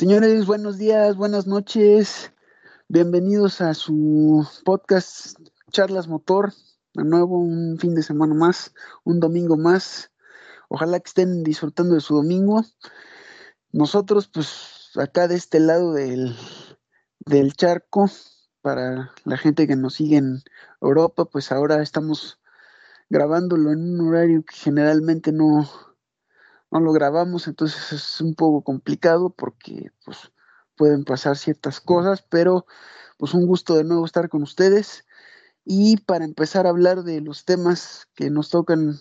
Señores, buenos días, buenas noches. Bienvenidos a su podcast Charlas Motor. De nuevo, un fin de semana más, un domingo más. Ojalá que estén disfrutando de su domingo. Nosotros, pues, acá de este lado del, del charco, para la gente que nos sigue en Europa, pues ahora estamos grabándolo en un horario que generalmente no, no lo grabamos, entonces es un poco complicado porque pues pueden pasar ciertas cosas, pero pues un gusto de nuevo estar con ustedes. Y para empezar a hablar de los temas que nos tocan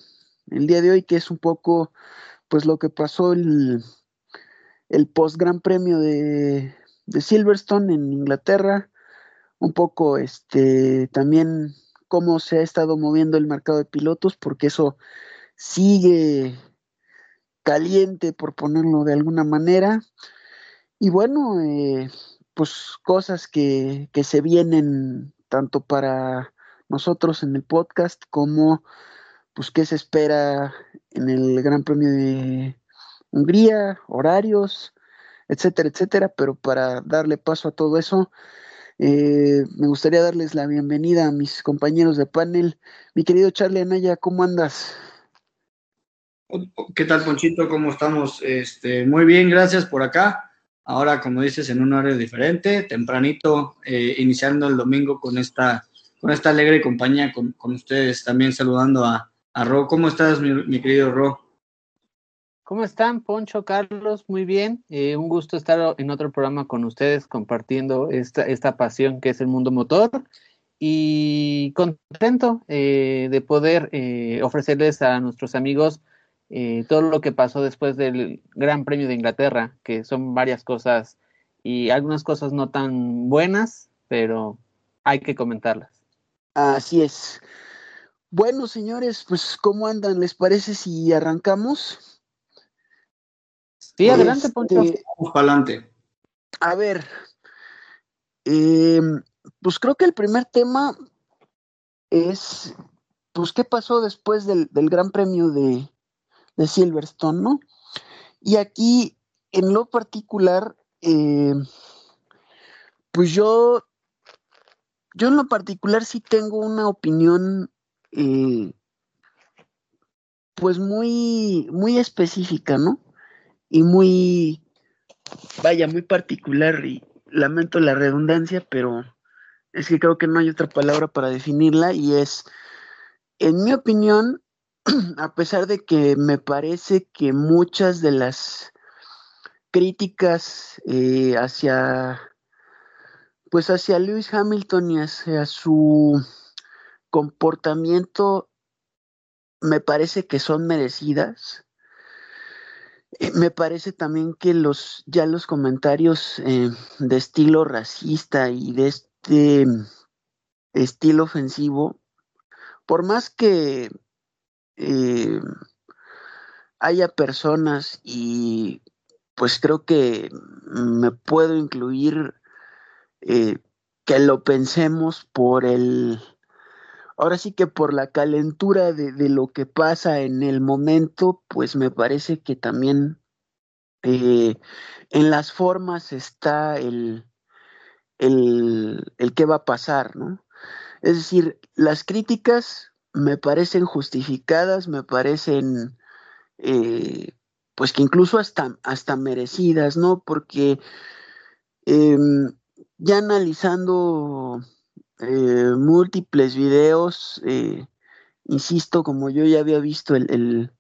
el día de hoy, que es un poco pues lo que pasó el, el post Gran Premio de, de Silverstone en Inglaterra, un poco este también cómo se ha estado moviendo el mercado de pilotos, porque eso sigue caliente, por ponerlo de alguna manera. Y bueno, eh, pues cosas que, que se vienen tanto para nosotros en el podcast como pues qué se espera en el Gran Premio de Hungría, horarios, etcétera, etcétera. Pero para darle paso a todo eso, eh, me gustaría darles la bienvenida a mis compañeros de panel. Mi querido Charlie Anaya, ¿cómo andas? ¿Qué tal, Ponchito? ¿Cómo estamos? Este, muy bien, gracias por acá. Ahora, como dices, en un horario diferente, tempranito, eh, iniciando el domingo con esta, con esta alegre compañía con, con ustedes. También saludando a, a Ro. ¿Cómo estás, mi, mi querido Ro? ¿Cómo están, Poncho, Carlos? Muy bien. Eh, un gusto estar en otro programa con ustedes compartiendo esta, esta pasión que es el mundo motor y contento eh, de poder eh, ofrecerles a nuestros amigos eh, todo lo que pasó después del Gran Premio de Inglaterra, que son varias cosas y algunas cosas no tan buenas, pero hay que comentarlas. Así es. Bueno, señores, pues ¿cómo andan? ¿Les parece si arrancamos? Sí, adelante, este, Poncho. Vamos para adelante. A ver, eh, pues creo que el primer tema es, pues, ¿qué pasó después del, del Gran Premio de, de, Silverstone, no? Y aquí, en lo particular, eh, pues yo, yo en lo particular sí tengo una opinión, eh, pues muy, muy específica, ¿no? y muy, vaya, muy particular y lamento la redundancia, pero es que creo que no hay otra palabra para definirla y es, en mi opinión, a pesar de que me parece que muchas de las críticas eh, hacia, pues hacia Lewis Hamilton y hacia su comportamiento me parece que son merecidas. Eh, me parece también que los ya los comentarios eh, de estilo racista y de este estilo ofensivo, por más que eh, haya personas y pues creo que me puedo incluir eh, que lo pensemos por el ahora sí que por la calentura de, lo que pasa en el momento, pues me parece que también eh, en las formas está el, el, el qué va a pasar, ¿no? Es decir, las críticas me parecen justificadas, me parecen, eh, pues que incluso hasta, hasta merecidas, ¿no? Porque eh, ya analizando eh, múltiples videos. Eh, insisto, como yo ya había visto el, el,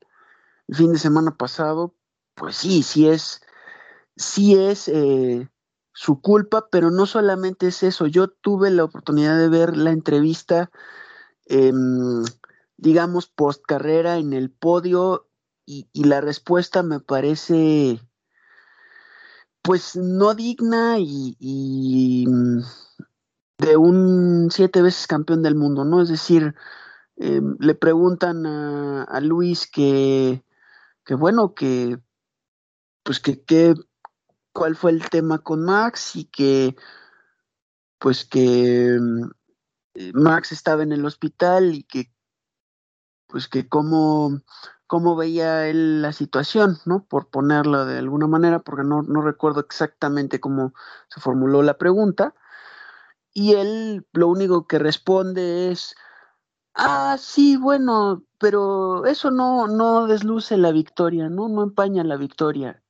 fin de semana pasado, pues sí, sí es, sí es su culpa, pero no solamente es eso. Yo tuve la oportunidad de ver la entrevista, eh, digamos, post carrera en el podio y, la respuesta me parece pues no digna y, de un siete veces campeón del mundo, ¿no? Es decir, eh, le preguntan a, Luis que, que, bueno, que, pues que, que, cuál fue el tema con Max y que, pues que Max estaba en el hospital y que, pues que cómo cómo veía él la situación, ¿no? Por ponerlo de alguna manera, porque no, no recuerdo exactamente cómo se formuló la pregunta. Y él lo único que responde es, ah, sí, bueno, pero eso no, no desluce la victoria, ¿no? No empaña la victoria.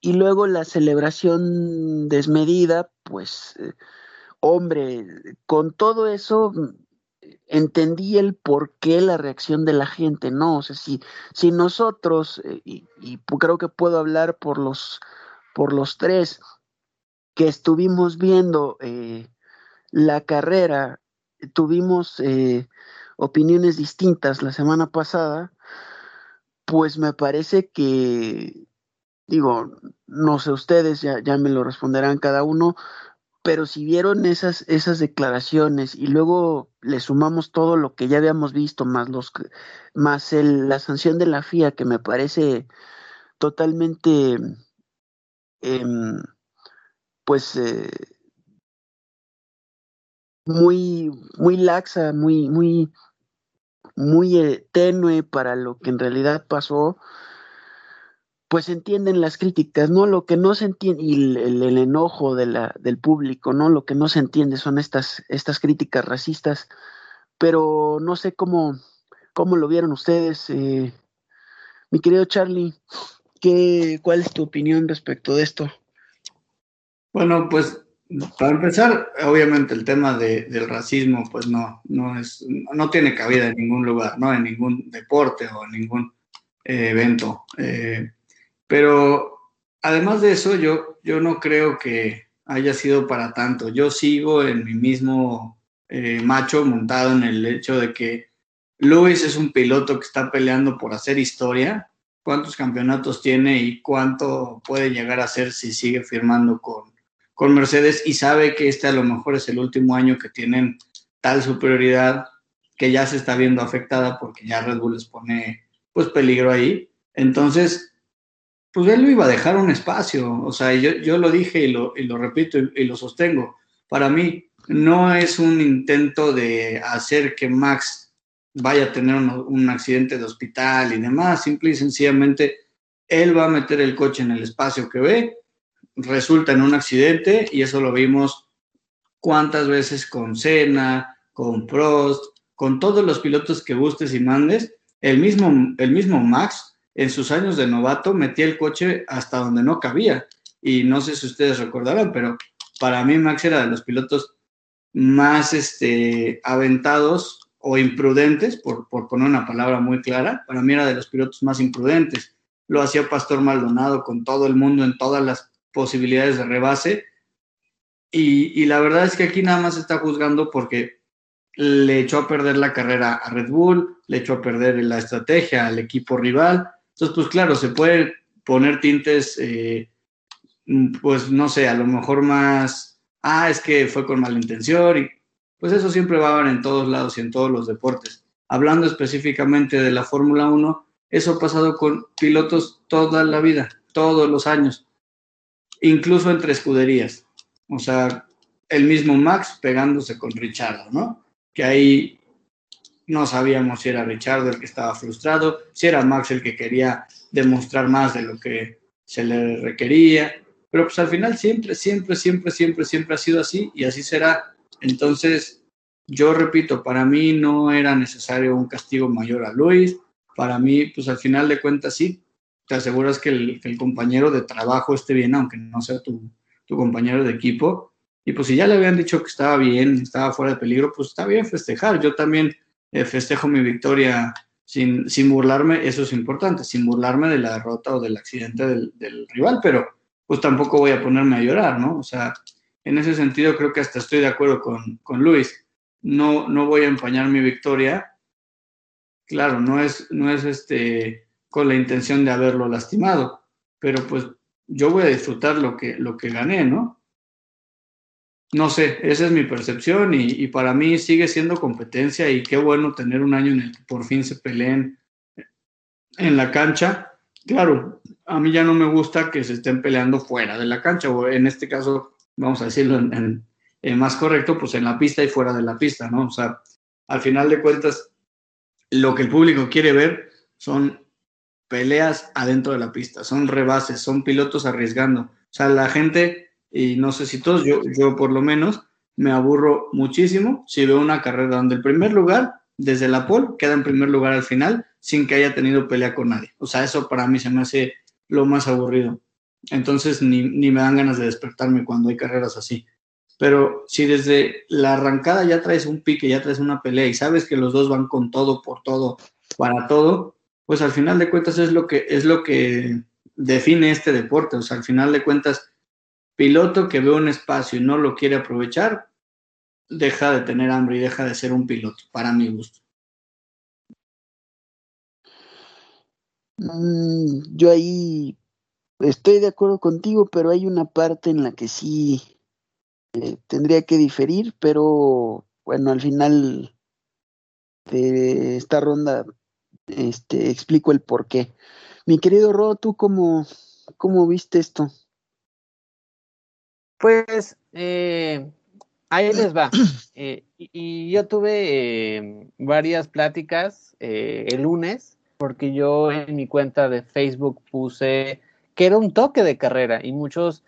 Y luego la celebración desmedida, pues, eh, hombre, con todo eso entendí el por qué la reacción de la gente, ¿no? O sea, si, si nosotros, eh, y, creo que puedo hablar por los, por los tres, que estuvimos viendo eh, la carrera, tuvimos eh, opiniones distintas la semana pasada, pues me parece que, digo, no sé ustedes, ya, ya me lo responderán cada uno, pero si vieron esas, esas declaraciones y luego le sumamos todo lo que ya habíamos visto, más los más la sanción de la FIA, que me parece totalmente em, pues eh, muy, muy laxa, muy, muy, muy eh, tenue para lo que en realidad pasó, pues entienden las críticas, ¿no? Lo que no se entiende, y el, enojo de la, del público, ¿no? Lo que no se entiende son estas, estas críticas racistas, pero no sé cómo, cómo lo vieron ustedes. Eh, mi querido Charlie, ¿qué, ¿cuál es tu opinión respecto de esto? Bueno, pues para empezar, obviamente el tema del racismo, pues no, no es, no tiene cabida en ningún lugar, ¿no? En ningún deporte o en ningún eh, evento. Eh, pero además de eso, yo, yo no creo que haya sido para tanto. Yo sigo en mi mismo eh, macho montado en el hecho de que Luis es un piloto que está peleando por hacer historia. ¿Cuántos campeonatos tiene y cuánto puede llegar a ser si sigue firmando con, con Mercedes y sabe que este a lo mejor es el último año que tienen tal superioridad que ya se está viendo afectada porque ya Red Bull les pone pues peligro ahí. Entonces, pues él lo iba a dejar un espacio. O sea, yo, yo lo dije y lo, y lo repito y, lo sostengo. Para mí no es un intento de hacer que Max vaya a tener un, un, accidente de hospital y demás. Simple y sencillamente, él va a meter el coche en el espacio que ve, resulta en un accidente y eso lo vimos cuántas veces con Senna, con Prost, con todos los pilotos que gustes y mandes. El mismo, el mismo Max en sus años de novato metía el coche hasta donde no cabía. Y no sé si ustedes recordarán, pero para mí Max era de los pilotos más este, aventados o imprudentes, por, por poner una palabra muy clara. Para mí era de los pilotos más imprudentes. Lo hacía Pastor Maldonado con todo el mundo en todas las posibilidades de rebase. Y, y, la verdad es que aquí nada más está juzgando porque le echó a perder la carrera a Red Bull, le echó a perder la estrategia al equipo rival entonces, pues claro, se puede poner tintes, eh, pues no sé, a lo mejor más, ah, es que fue con mala intención y pues eso siempre va a haber en todos lados y en todos los deportes. Hablando específicamente de la Fórmula 1, eso ha pasado con pilotos toda la vida, todos los años, incluso entre escuderías. O sea, el mismo Max pegándose con Richard, ¿no? Que ahí no sabíamos si era Richard el que estaba frustrado, si era Max el que quería demostrar más de lo que se le requería, pero pues al final siempre, siempre, siempre, siempre, siempre ha sido así y así será. Entonces, yo repito, para mí no era necesario un castigo mayor a Luis, para mí, pues al final de cuentas sí, te aseguras que el, que el compañero de trabajo esté bien, aunque no sea tu, tu compañero de equipo. Y pues si ya le habían dicho que estaba bien, estaba fuera de peligro, pues está bien festejar. Yo también eh, festejo mi victoria sin, sin burlarme, eso es importante, sin burlarme de la derrota o del accidente del, rival, pero pues tampoco voy a ponerme a llorar, ¿no? O sea, en ese sentido creo que hasta estoy de acuerdo con, con Luis. No, no voy a empañar mi victoria. Claro, no es, no es este, con la intención de haberlo lastimado, pero pues yo voy a disfrutar lo que, lo que gané, ¿no? No sé, esa es mi percepción y, para mí sigue siendo competencia y qué bueno tener un año en el que por fin se peleen en la cancha. Claro, a mí ya no me gusta que se estén peleando fuera de la cancha o en este caso, vamos a decirlo en, más correcto, pues en la pista y fuera de la pista, ¿no? O sea, al final de cuentas, lo que el público quiere ver son peleas adentro de la pista, son rebases, son pilotos arriesgando. O sea, la gente, y no sé si todos, yo, yo por lo menos, me aburro muchísimo si veo una carrera donde el primer lugar, desde la pole, queda en primer lugar al final sin que haya tenido pelea con nadie. O sea, eso para mí se me hace lo más aburrido. Entonces ni, ni me dan ganas de despertarme cuando hay carreras así. Pero si desde la arrancada ya traes un pique, ya traes una pelea y sabes que los dos van con todo, por todo, para todo, pues al final de cuentas es lo que, es lo que define este deporte. O sea, al final de cuentas, piloto que ve un espacio y no lo quiere aprovechar, deja de tener hambre y deja de ser un piloto, para mi gusto. Mm, yo ahí estoy de acuerdo contigo, pero hay una parte en la que sí eh, tendría que diferir, pero bueno, al final de esta ronda este, explico el por qué. Mi querido Ro, ¿tú cómo, cómo viste esto? Pues eh, ahí les va. Eh, y, yo tuve eh, varias pláticas el lunes, porque yo en mi cuenta de Facebook puse que era un toque de carrera y muchos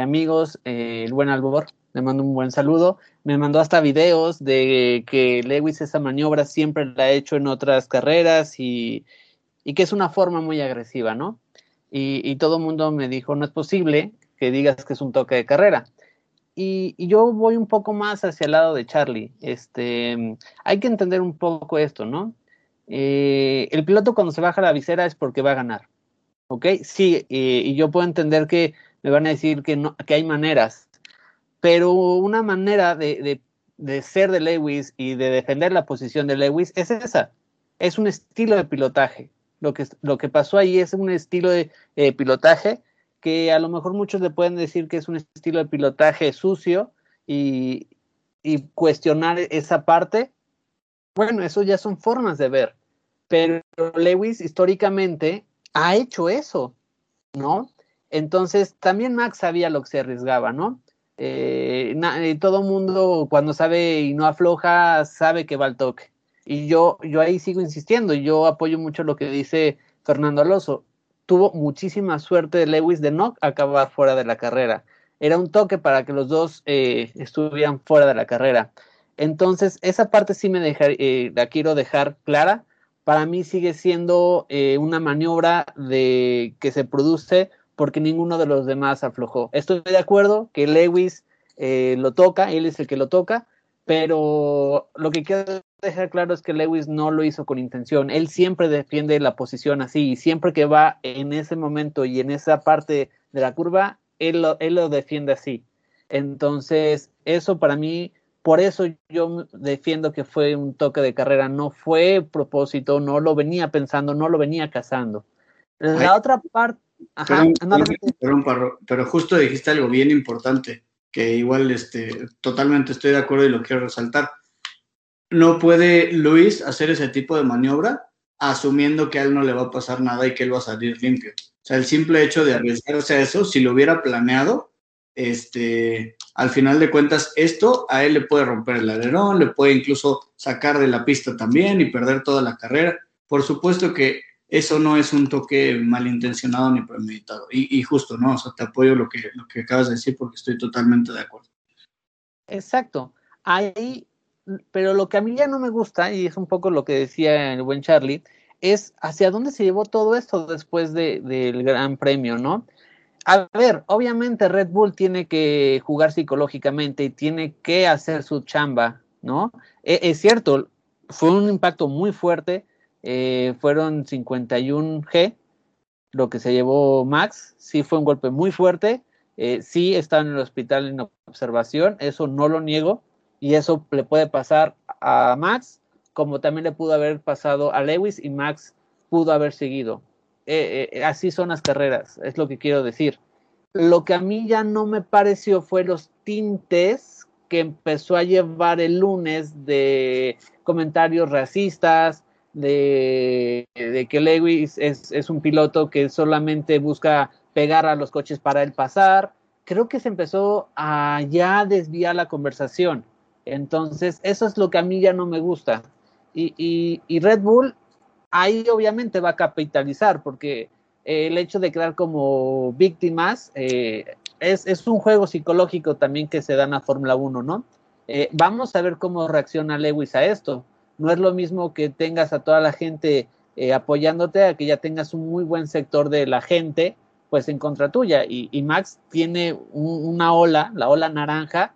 amigos, el buen Albor, le mando un buen saludo, me mandó hasta videos de que Lewis esa maniobra siempre la ha hecho en otras carreras y, y que es una forma muy agresiva, ¿no? Y, y todo el mundo me dijo, no es posible que digas que es un toque de carrera. Y, yo voy un poco más hacia el lado de Charlie. Este, hay que entender un poco esto, ¿no? Eh, el piloto cuando se baja la visera es porque va a ganar. ¿Ok? Sí, eh, y yo puedo entender que me van a decir que, no, que hay maneras, pero una manera de, ser de Lewis y de defender la posición de Lewis es esa. Es un estilo de pilotaje. Lo que, lo que pasó ahí es un estilo de eh, pilotaje que a lo mejor muchos le pueden decir que es un estilo de pilotaje sucio y, cuestionar esa parte. Bueno, eso ya son formas de ver. Pero Lewis históricamente ha hecho eso, ¿no? Entonces, también Max sabía lo que se arriesgaba, ¿no? Eh, eh, todo mundo cuando sabe y no afloja, sabe que va al toque. Y yo, yo ahí sigo insistiendo, yo apoyo mucho lo que dice Fernando Alonso tuvo muchísima suerte de Lewis de no acabar fuera de la carrera. Era un toque para que los dos eh, estuvieran fuera de la carrera. Entonces, esa parte sí me eh, la quiero dejar clara. Para mí sigue siendo eh, una maniobra de que se produce porque ninguno de los demás aflojó. Estoy de acuerdo que Lewis lo toca, él es el que lo toca, pero lo que quiero dejar claro es que Lewis no lo hizo con intención. Él siempre defiende la posición así y siempre que va en ese momento y en esa parte de la curva, él lo, él lo defiende así. Entonces, eso para mí, por eso yo defiendo que fue un toque de carrera, no fue propósito, no lo venía pensando, no lo venía cazando. La otra parte... pero justo dijiste algo bien importante que igual este, totalmente estoy de acuerdo y lo quiero resaltar. No puede Luis hacer ese tipo de maniobra asumiendo que a él no le va a pasar nada y que él va a salir limpio. O sea, el simple hecho de arriesgarse a eso, si lo hubiera planeado, este, al final de cuentas, esto a él le puede romper el alerón, le puede incluso sacar de la pista también y perder toda la carrera. Por supuesto que eso no es un toque malintencionado ni premeditado. Y, justo, ¿no? O sea, te apoyo lo que, lo que acabas de decir porque estoy totalmente de acuerdo. Exacto. Ahí, pero lo que a mí ya no me gusta, y es un poco lo que decía el buen Charlie, es hacia dónde se llevó todo esto después de, del Gran Premio, ¿no? A ver, obviamente Red Bull tiene que jugar psicológicamente y tiene que hacer su chamba, ¿no? E, es cierto, fue un impacto muy fuerte, eh, fueron 51G, lo que se llevó Max, sí fue un golpe muy fuerte, eh, sí estaba en el hospital en observación, eso no lo niego, y eso le puede pasar a Max, como también le pudo haber pasado a Lewis y Max pudo haber seguido. Eh, así son las carreras, es lo que quiero decir. Lo que a mí ya no me pareció fue los tintes que empezó a llevar el lunes de comentarios racistas, de, que Lewis es, un piloto que solamente busca pegar a los coches para él pasar. Creo que se empezó a ya desviar la conversación. Entonces, eso es lo que a mí ya no me gusta. Y, Red Bull, ahí obviamente va a capitalizar porque el hecho de quedar como víctimas eh, es, un juego psicológico también que se da en la Fórmula 1, ¿no? Eh, vamos a ver cómo reacciona Lewis a esto. No es lo mismo que tengas a toda la gente eh, apoyándote a que ya tengas un muy buen sector de la gente pues en contra tuya. Y, Max tiene una ola, la ola naranja,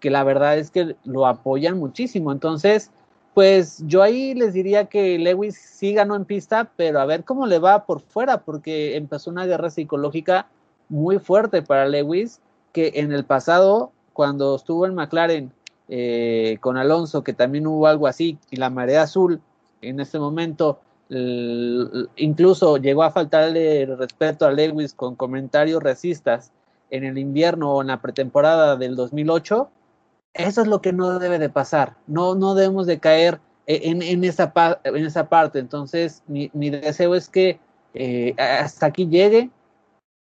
que la verdad es que lo apoyan muchísimo. Entonces, pues yo ahí les diría que Lewis sí ganó en pista, pero a ver cómo le va por fuera, porque empezó una guerra psicológica muy fuerte para Lewis, que en el pasado, cuando estuvo en McLaren eh, con Alonso, que también hubo algo así, y la marea azul en ese momento, incluso llegó a faltarle respeto a Lewis con comentarios racistas en el invierno o en la pretemporada del 2008, eso es lo que no debe de pasar. No, no debemos de caer en, en, esa, en esa parte. Entonces, mi, mi deseo es que eh, hasta aquí llegue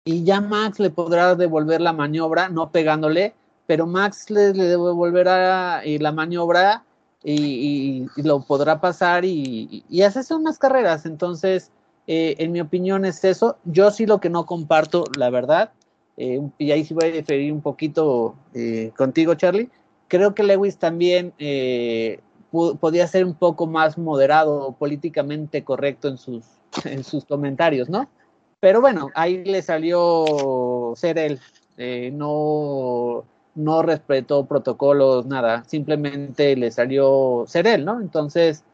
y ya Max le podrá devolver la maniobra, no pegándole, pero Max le, le devolverá y la maniobra y, lo podrá pasar y, y, hacerse unas carreras. Entonces, eh, en mi opinión es eso. Yo sí lo que no comparto, la verdad, eh, y ahí sí voy a diferir un poquito contigo, Charlie, creo que Lewis también eh, podía ser un poco más moderado, políticamente correcto en sus, en sus comentarios, ¿no? Pero bueno, ahí le salió ser él, eh, no, no respetó protocolos, nada, simplemente le salió ser él, ¿no? Entonces,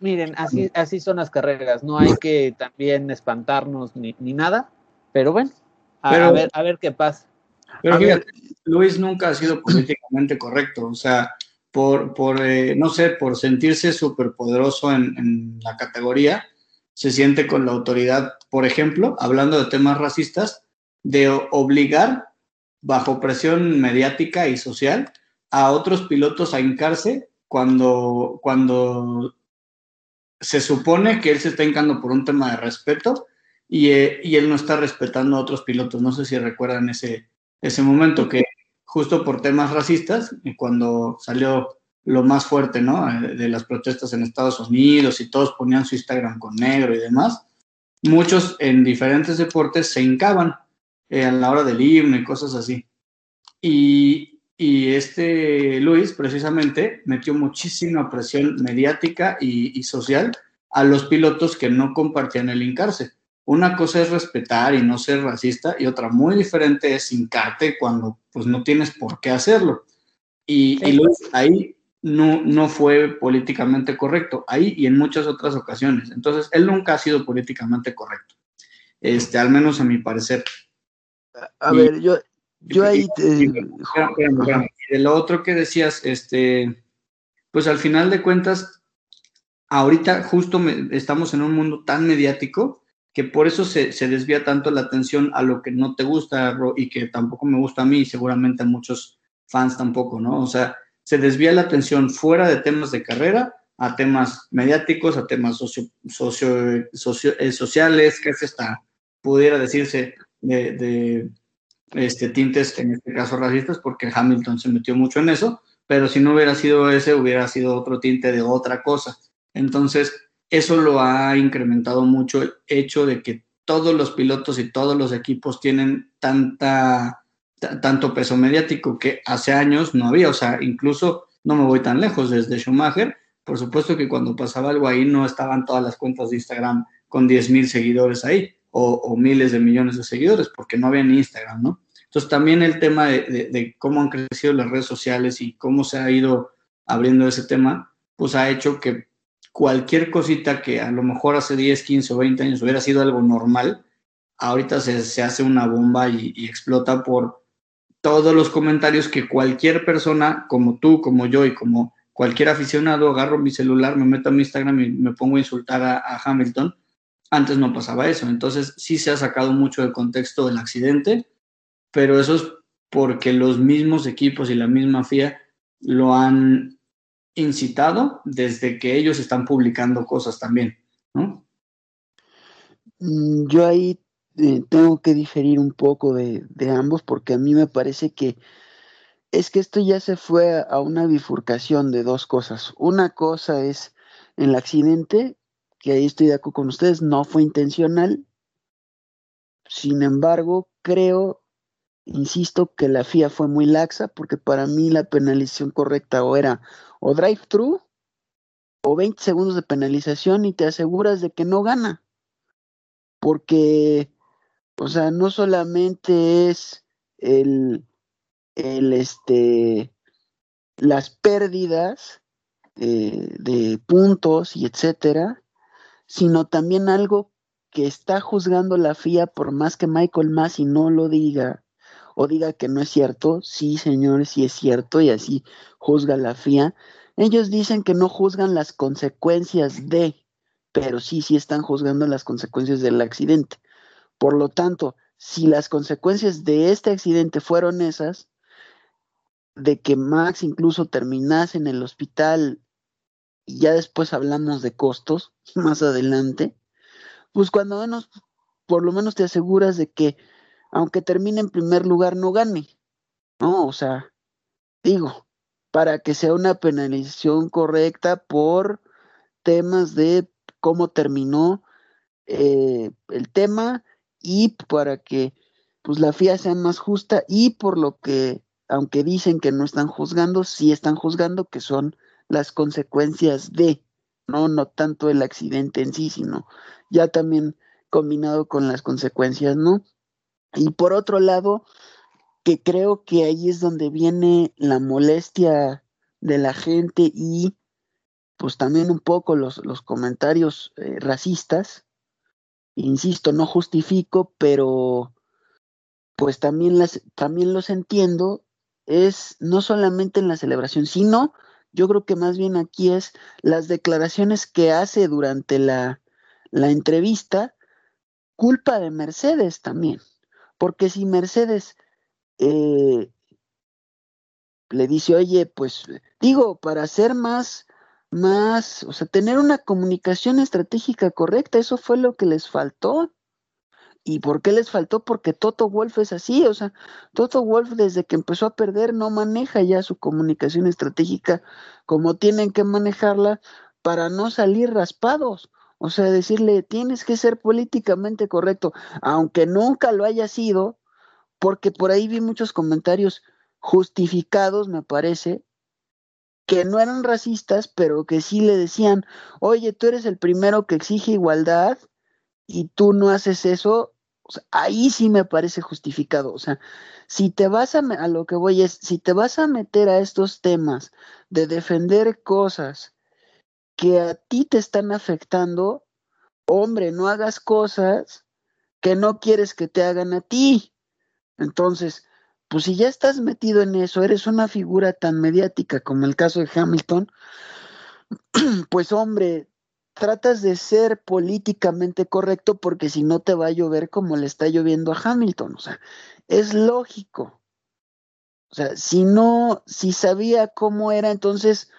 miren, así, así son las carreras, no hay que también espantarnos ni, ni nada, pero bueno, a, ver, a ver qué pasa. Pero Luis nunca ha sido políticamente correcto, o sea, por, por eh, no sé, por sentirse superpoderoso en, en la categoría, se siente con la autoridad, por ejemplo, hablando de temas racistas, de obligar, bajo presión mediática y social, a otros pilotos a hincarse cuando, cuando se supone que él se está hincando por un tema de respeto y, eh, y él no está respetando a otros pilotos. No sé si recuerdan ese, ese momento que justo por temas racistas, cuando salió lo más fuerte, ¿no? Eh, de las protestas en Estados Unidos y todos ponían su Instagram con negro y demás, muchos en diferentes deportes se hincaban eh, a la hora del himno y cosas así. Y, y, este Luis precisamente metió muchísima presión mediática y, y social a los pilotos que no compartían el hincarse. Una cosa es respetar y no ser racista y otra muy diferente es hincarte cuando pues no tienes por qué hacerlo. Y, ahí no, no fue políticamente correcto, ahí y en muchas otras ocasiones. Entonces, él nunca ha sido políticamente correcto, este, al menos a mi parecer. A ver, yo, yo ahí... Te... de lo otro que decías, este, pues al final de cuentas, ahorita justo estamos en un mundo tan mediático que por eso se, desvía tanto la atención a lo que no te gusta y que tampoco me gusta a mí y seguramente a muchos fans tampoco, ¿no? O sea, se desvía la atención fuera de temas de carrera a temas mediáticos, a temas socio, socio, eh, sociales, que es esta, pudiera decirse, de, este, tintes, en este caso racistas, porque Hamilton se metió mucho en eso, pero si no hubiera sido ese, hubiera sido otro tinte de otra cosa. Entonces, eso lo ha incrementado mucho el hecho de que todos los pilotos y todos los equipos tienen tanta, tanto peso mediático que hace años no había. O sea, incluso no me voy tan lejos desde Schumacher. Por supuesto que cuando pasaba algo ahí no estaban todas las cuentas de Instagram con 10 mil seguidores ahí o, miles de millones de seguidores porque no había ni Instagram, ¿no? Entonces también el tema de, cómo han crecido las redes sociales y cómo se ha ido abriendo ese tema, pues ha hecho que cualquier cosita que a lo mejor hace 10, 15 o 20 años hubiera sido algo normal, ahorita se, hace una bomba y, explota por todos los comentarios que cualquier persona, como tú, como yo y como cualquier aficionado, agarro mi celular, me meto a mi Instagram y me pongo a insultar a Hamilton. Antes no pasaba eso, entonces sí se ha sacado mucho de contexto del accidente, pero eso es porque los mismos equipos y la misma FIA lo han incitado desde que ellos están publicando cosas también. Mm, yo ahí eh, tengo que diferir un poco de, ambos porque a mí me parece que es que esto ya se fue a una bifurcación de dos cosas. Una cosa es el accidente que ahí estoy de acuerdo con ustedes, no fue intencional. Sin embargo, creo, insisto, que la FIA fue muy laxa, porque para mí la penalización correcta o era o drive-thru o 20 segundos de penalización y te aseguras de que no gana. Porque, o sea, no solamente es el, el este, las pérdidas eh, de puntos y etcétera, sino también algo que está juzgando la FIA por más que Michael Massey no lo diga o diga que no es cierto, sí señores, sí es cierto y así juzga la FIA. Ellos dicen que no juzgan las consecuencias de, pero sí, sí están juzgando las consecuencias del accidente. Por lo tanto, si las consecuencias de este accidente fueron esas, de que Max incluso terminase en el hospital y ya después hablamos de costos más adelante, pues cuando menos, por lo menos te aseguras de que aunque termine en primer lugar no gane, ¿no? O sea, digo, para que sea una penalización correcta por temas de cómo terminó eh, el tema y para que pues la FIA sea más justa y por lo que aunque dicen que no están juzgando, sí están juzgando que son las consecuencias de, no, no tanto el accidente en sí, sino ya también combinado con las consecuencias, ¿no? Y por otro lado, que creo que ahí es donde viene la molestia de la gente y pues también un poco los, los comentarios eh, racistas. Insisto, no justifico, pero pues también, las, también los entiendo. Es no solamente en la celebración, sino yo creo que más bien aquí es las declaraciones que hace durante la, entrevista, culpa de Mercedes también. Porque si Mercedes eh, le dice, oye, pues digo, para ser más, más, o sea, tener una comunicación estratégica correcta, eso fue lo que les faltó. ¿Y por qué les faltó? Porque Toto Wolf es así, o sea, Toto Wolf desde que empezó a perder no maneja ya su comunicación estratégica como tienen que manejarla para no salir raspados. O sea, decirle, tienes que ser políticamente correcto, aunque nunca lo haya sido, porque por ahí vi muchos comentarios justificados, me parece, que no eran racistas, pero que sí le decían, oye, tú eres el primero que exige igualdad y tú no haces eso, ahí sí me parece justificado. O sea, si te vas a, a lo que voy es, si te vas a meter a estos temas de defender cosas que a ti te están afectando, hombre, no hagas cosas que no quieres que te hagan a ti. Entonces, pues si ya estás metido en eso, eres una figura tan mediática como el caso de Hamilton, pues hombre, tratas de ser políticamente correcto porque si no te va a llover como le está lloviendo a Hamilton. O sea, es lógico. O sea, si no, si sabía cómo era, entonces,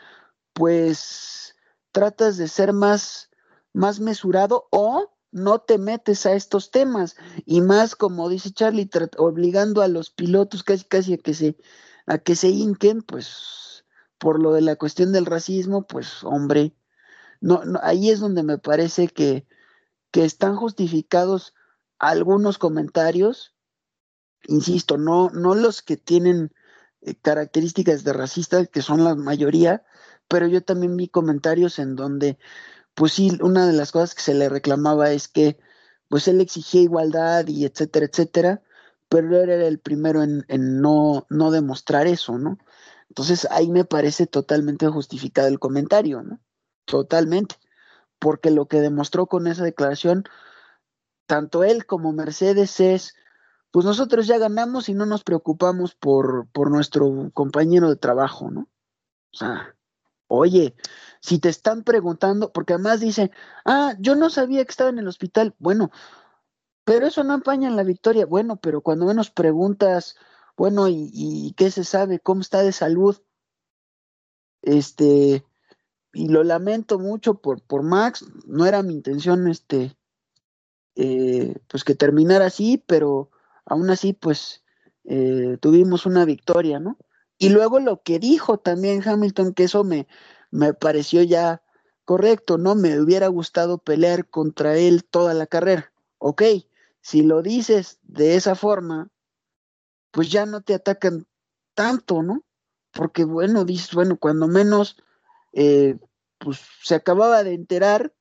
pues tratas de ser más, más mesurado o no te metes a estos temas. Y más, como dice Charlie, obligando a los pilotos casi casi a que se, a que se hinquen, pues, por lo de la cuestión del racismo, pues, hombre, no, ahí es donde me parece que, que están justificados algunos comentarios, insisto, no, no los que tienen eh, características de racista, que son la mayoría, pero yo también vi comentarios en donde, pues sí, una de las cosas que se le reclamaba es que, pues él exigía igualdad y etcétera, etcétera, pero él era el primero en, en no, no demostrar eso, ¿no? Entonces ahí me parece totalmente justificado el comentario, ¿no? Totalmente, porque lo que demostró con esa declaración, tanto él como Mercedes es, pues nosotros ya ganamos y no nos preocupamos por, por nuestro compañero de trabajo, ¿no? O sea, oye, si te están preguntando, porque además dice, ah, yo no sabía que estaba en el hospital, bueno, pero eso no empaña en la victoria, bueno, pero cuando menos preguntas, bueno, ¿y, y qué se sabe? ¿Cómo está de salud? Este, y lo lamento mucho por, por Max, no era mi intención este eh, pues que terminara así, pero aún así pues eh, tuvimos una victoria, ¿no? Y luego lo que dijo también Hamilton, que eso me, me pareció ya correcto, no me hubiera gustado pelear contra él toda la carrera. Ok, si lo dices de esa forma, pues ya no te atacan tanto, ¿no? Porque bueno, dices, bueno, cuando menos, eh, pues se acababa de enterar,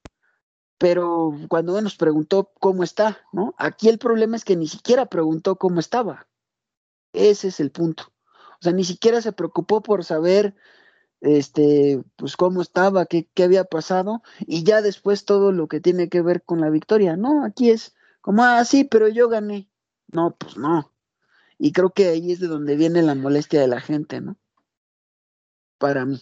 pero cuando menos preguntó cómo está, ¿no? Aquí el problema es que ni siquiera preguntó cómo estaba. Ese es el punto. O sea, ni siquiera se preocupó por saber este, pues cómo estaba, qué, qué había pasado, y ya después todo lo que tiene que ver con la victoria. No, aquí es como, ah, sí, pero yo gané. No, pues no. Y creo que ahí es de donde viene la molestia de la gente, ¿no? Para mí.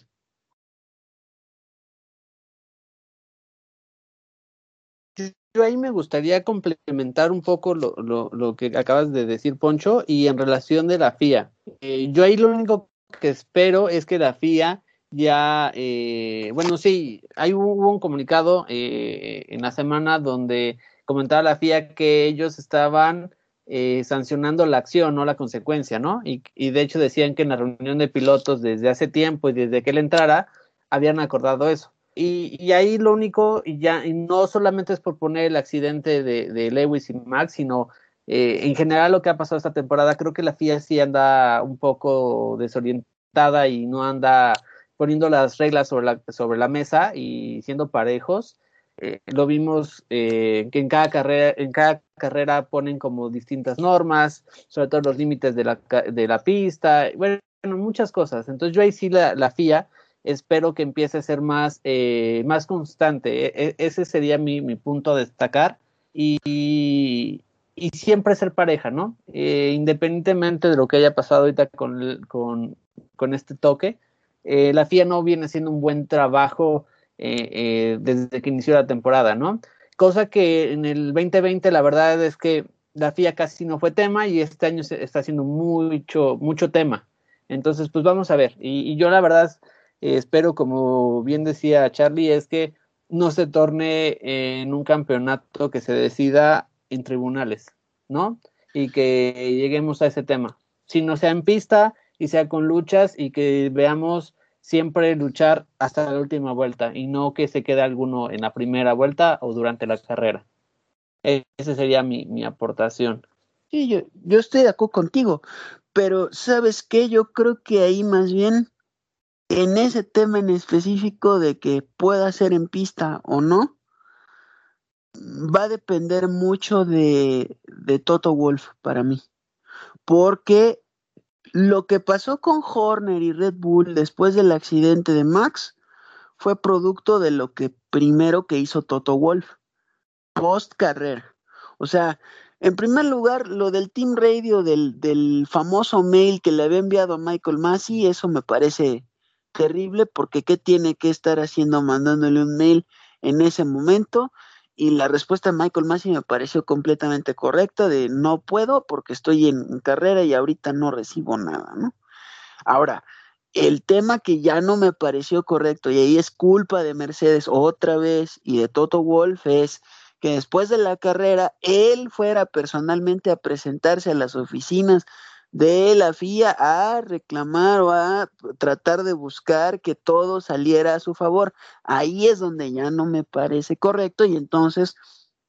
Yo ahí me gustaría complementar un poco lo, que acabas de decir, Poncho, y en relación de la FIA. Eh, yo ahí lo único que espero es que la FIA ya, eh, bueno, sí, hay hubo un comunicado eh, en la semana donde comentaba la FIA que ellos estaban eh, sancionando la acción, no la consecuencia, ¿no? Y, y, de hecho decían que en la reunión de pilotos desde hace tiempo y desde que él entrara, habían acordado eso. Y, y, ahí lo único, y ya, y no solamente es por poner el accidente de, Lewis y Max, sino eh, en general lo que ha pasado esta temporada, creo que la FIA sí anda un poco desorientada y no anda poniendo las reglas sobre la, sobre la mesa y siendo parejos. Eh, lo vimos eh, que en cada carrera, en cada carrera ponen como distintas normas, sobre todo los límites de la, de la pista, bueno, muchas cosas. Entonces yo ahí sí la, la FIA espero que empiece a ser más, eh, más constante. E, e ese sería mi, mi, punto a destacar. Y, y, siempre ser pareja, ¿no? Eh, independientemente de lo que haya pasado ahorita con, con, con este toque, eh, la FIA no viene haciendo un buen trabajo desde que inició la temporada, ¿no? Cosa que en el 2020 la verdad es que la FIA casi no fue tema y este año se está haciendo mucho, mucho tema. Entonces, pues vamos a ver. Y yo la verdad eh, espero, como bien decía Charlie, es que no se torne en un campeonato que se decida en tribunales, ¿no? Y que lleguemos a ese tema. Si no sea en pista y sea con luchas y que veamos siempre luchar hasta la última vuelta y no que se quede alguno en la primera vuelta o durante la carrera. E-, esa sería mi, mi aportación. Sí, yo, yo estoy de acuerdo contigo, pero ¿sabes qué? Yo creo que ahí más bien en ese tema en específico de que pueda ser en pista o no, va a depender mucho de, Toto Wolf para mí. Porque lo que pasó con Horner y Red Bull después del accidente de Max fue producto de lo que primero que hizo Toto Wolf, post carrera. O sea, en primer lugar, lo del Team Radio, del, del famoso mail que le había enviado a Michael Massey, eso me parece terrible porque ¿qué tiene que estar haciendo mandándole un mail en ese momento? Y la respuesta de Michael Massey me pareció completamente correcta de no puedo porque estoy en carrera y ahorita no recibo nada, ¿no? Ahora, el tema que ya no me pareció correcto y ahí es culpa de Mercedes otra vez y de Toto Wolf es que después de la carrera él fuera personalmente a presentarse a las oficinas de la FIA a reclamar o a tratar de buscar que todo saliera a su favor. Ahí es donde ya no me parece correcto y entonces,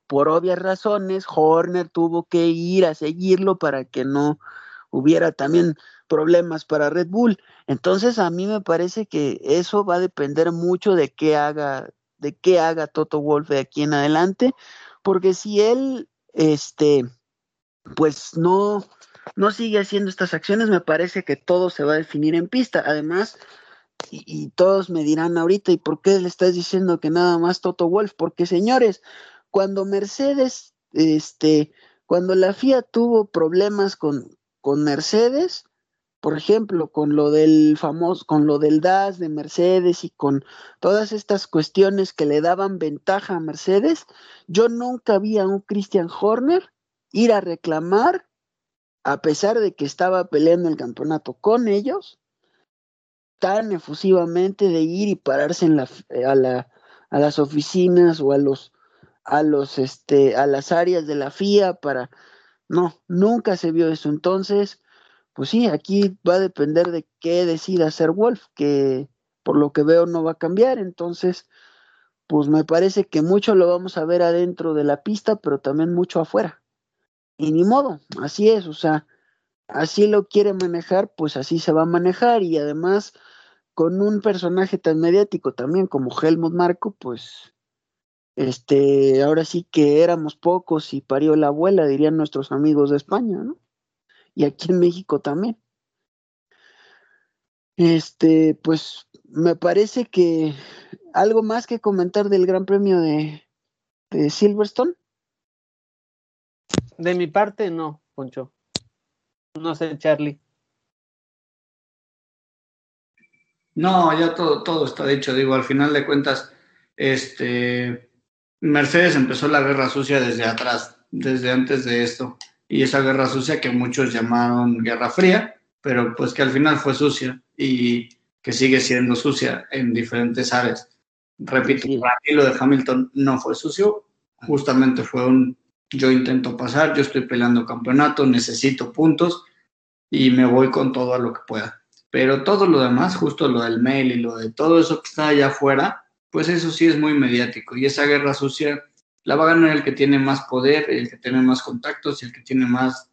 por obvias razones, Horner tuvo que ir a seguirlo para que no hubiera también problemas para Red Bull. Entonces, a mí me parece que eso va a depender mucho de qué haga de qué haga Toto Wolf de aquí en adelante, porque si él este pues no no sigue haciendo estas acciones, me parece que todo se va a definir en pista. Además, y, todos me dirán ahorita, ¿y por qué le estás diciendo que nada más Toto Wolf? Porque señores, cuando Mercedes, este, cuando la FIA tuvo problemas con, con Mercedes, por ejemplo, con lo del famoso, con lo del DAS de Mercedes y con todas estas cuestiones que le daban ventaja a Mercedes, yo nunca vi a un Christian Horner ir a reclamar a pesar de que estaba peleando el campeonato con ellos, tan efusivamente de ir y pararse en la, eh, a, la, a las oficinas o a los a los este a las áreas de la FIA para no, nunca se vio eso. Entonces, pues sí, aquí va a depender de qué decida hacer Wolf, que por lo que veo no va a cambiar. Entonces, pues me parece que mucho lo vamos a ver adentro de la pista, pero también mucho afuera. Y ni modo, así es, o sea, así lo quiere manejar, pues así se va a manejar y además con un personaje tan mediático también como Helmut Marco, pues este, ahora sí que éramos pocos y parió la abuela, dirían nuestros amigos de España, ¿no? Y aquí en México también. Este, pues me parece que algo más que comentar del Gran Premio de, de Silverstone. De mi parte, no, Poncho. No sé, Charlie. No, ya todo, todo está dicho. Digo, al final de cuentas, este Mercedes empezó la guerra sucia desde atrás, desde antes de esto. Y esa guerra sucia que muchos llamaron guerra fría, pero pues que al final fue sucia y que sigue siendo sucia en diferentes áreas. Repito, para mí lo de Hamilton no fue sucio, justamente fue un yo intento pasar, yo estoy peleando campeonato, necesito puntos y me voy con todo a lo que pueda. Pero todo lo demás, justo lo del mail y lo de todo eso que está allá afuera, pues eso sí es muy mediático. Y esa guerra sucia la va a ganar el que tiene más poder, el que tiene más contactos y el que tiene más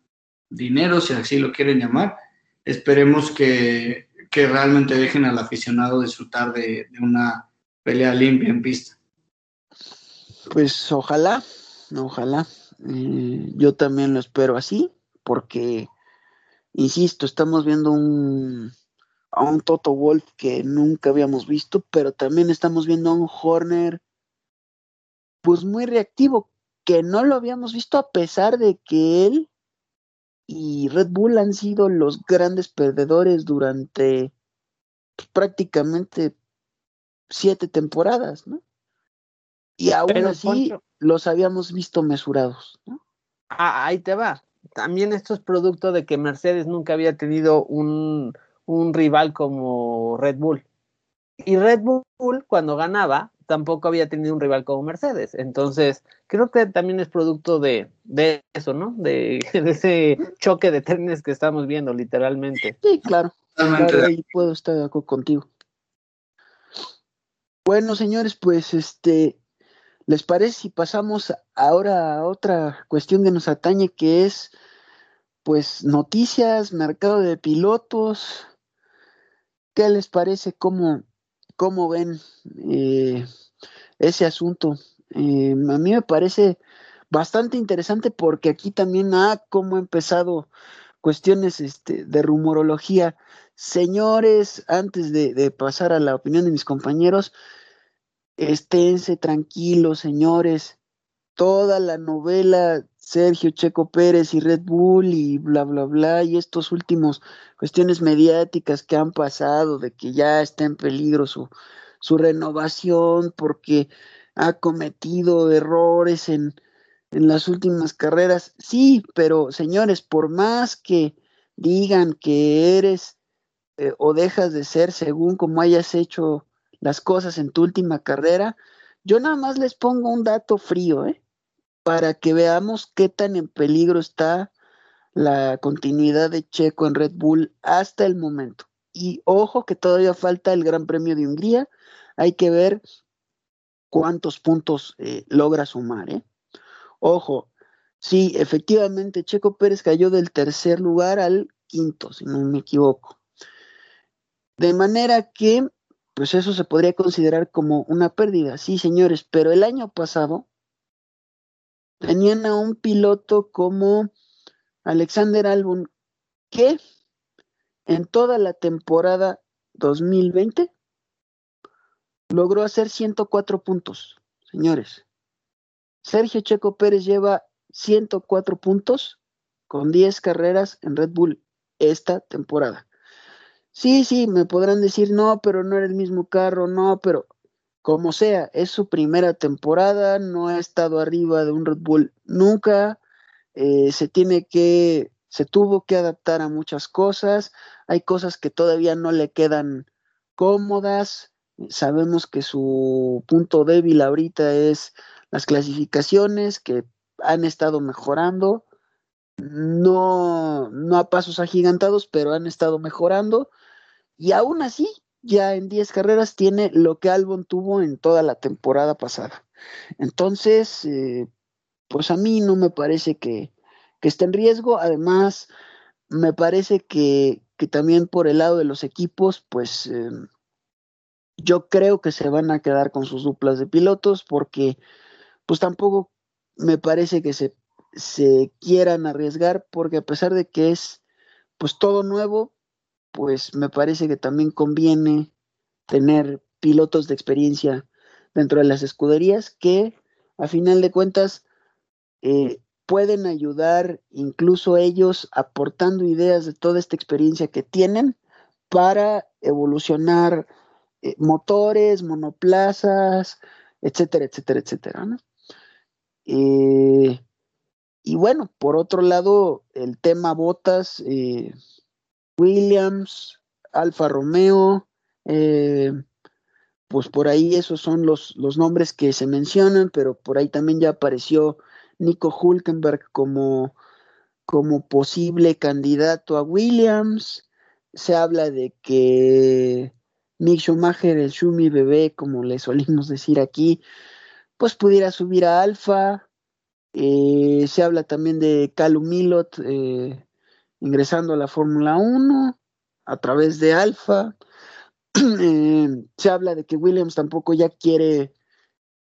dinero, si así lo quieren llamar. Esperemos que, que realmente dejen al aficionado disfrutar de, de una pelea limpia en pista. Pues ojalá, ojalá. Eh, yo también lo espero así, porque, insisto, estamos viendo un, a un Toto Wolf que nunca habíamos visto, pero también estamos viendo a un Horner, pues muy reactivo, que no lo habíamos visto a pesar de que él y Red Bull han sido los grandes perdedores durante pues, prácticamente siete temporadas, ¿no? Y aún así los habíamos visto mesurados. ¿no? Ah, ahí te va. También esto es producto de que Mercedes nunca había tenido un, un rival como Red Bull. Y Red Bull, cuando ganaba, tampoco había tenido un rival como Mercedes. Entonces, creo que también es producto de, de eso, ¿no? De, de, ese choque de trenes que estamos viendo, literalmente. Sí, claro. claro ahí puedo estar de acuerdo contigo. Bueno, señores, pues este, ¿Les parece si pasamos ahora a otra cuestión que nos atañe, que es, pues, noticias, mercado de pilotos? ¿Qué les parece? ¿Cómo, cómo ven eh, ese asunto? Eh, a mí me parece bastante interesante porque aquí también ha como empezado cuestiones este, de rumorología. Señores, antes de pasar a la opinión de mis compañeros, esténse tranquilos, señores. Toda la novela Sergio Checo Pérez y Red Bull y bla, bla, bla, y estos últimos cuestiones mediáticas que han pasado de que ya está en peligro su, su renovación porque ha cometido errores en, en las últimas carreras. Sí, pero señores, por más que digan que eres eh, o dejas de ser según como hayas hecho las cosas en tu última carrera, yo nada más les pongo un dato frío, ¿eh? Para que veamos qué tan en peligro está la continuidad de Checo en Red Bull hasta el momento. Y ojo que todavía falta el Gran Premio de Hungría, hay que ver cuántos puntos eh, logra sumar, ¿eh? Ojo, sí, efectivamente Checo Pérez cayó del tercer lugar al quinto, si no me equivoco. De manera que pues eso se podría considerar como una pérdida. Sí, señores, pero el año pasado tenían a un piloto como Alexander Albon que en toda la temporada 2020 logró hacer 104 puntos, señores. Sergio Checo Pérez lleva 104 puntos con 10 carreras en Red Bull esta temporada. Sí, sí, me podrán decir, no, pero no era el mismo carro, no, pero como sea, es su primera temporada, no ha estado arriba de un Red Bull nunca, eh, se tiene que, se tuvo que adaptar a muchas cosas, hay cosas que todavía no le quedan cómodas, sabemos que su punto débil ahorita es las clasificaciones que han estado mejorando, no, no a pasos agigantados, pero han estado mejorando. Y aún así, ya en 10 carreras tiene lo que Albon tuvo en toda la temporada pasada. Entonces, eh, pues a mí no me parece que, que esté en riesgo. Además, me parece que, que, también por el lado de los equipos, pues eh, yo creo que se van a quedar con sus duplas de pilotos porque pues tampoco me parece que se, se quieran arriesgar porque a pesar de que es pues todo nuevo, pues me parece que también conviene tener pilotos de experiencia dentro de las escuderías que a final de cuentas eh, pueden ayudar incluso ellos aportando ideas de toda esta experiencia que tienen para evolucionar eh, motores, monoplazas, etcétera, etcétera, etcétera. Eh, y bueno, por otro lado, el tema botas, Williams, Alfa Romeo, eh, pues por ahí esos son los, los, nombres que se mencionan, pero por ahí también ya apareció Nico Hulkenberg como, como posible candidato a Williams. Se habla de que Mick Schumacher, el Schumi bebé, como le solimos decir aquí, pues pudiera subir a Alfa. Eh, se habla también de Calum Milot, eh, ingresando a la Fórmula 1 a través de Alfa. Eh, se habla de que Williams tampoco ya quiere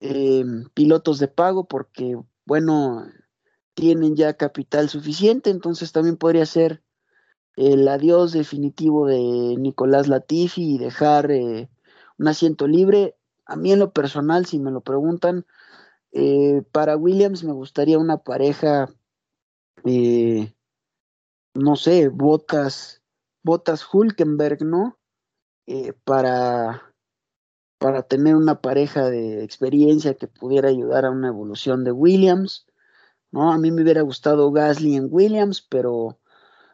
eh, pilotos de pago porque, bueno, tienen ya capital suficiente, entonces también podría ser el adiós definitivo de Nicolás Latifi y dejar eh, un asiento libre. A mí en lo personal, si me lo preguntan, para Williams me gustaría una pareja no sé, botas, botas Hulkenberg, ¿no? Eh, para, para tener una pareja de experiencia que pudiera ayudar a una evolución de Williams, ¿no? A mí me hubiera gustado Gasly en Williams, pero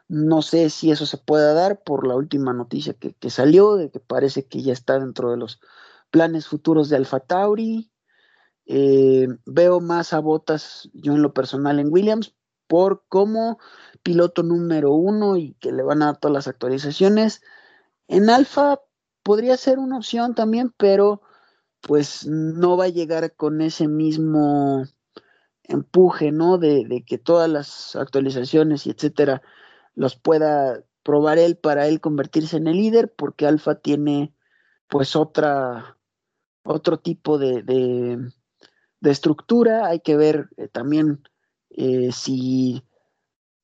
no sé si eso se pueda dar por la última noticia que, que salió, de que parece que ya está dentro de los planes futuros de Alfa. Eh, veo más a botas yo en lo personal en Williams por cómo piloto número uno y que le van a dar todas las actualizaciones. En Alfa podría ser una opción también, pero pues no va a llegar con ese mismo empuje, ¿no? De, que todas las actualizaciones y etcétera los pueda probar él para él convertirse en el líder, porque Alfa tiene pues otra, otro tipo de, de, estructura. Hay que ver eh, también eh, si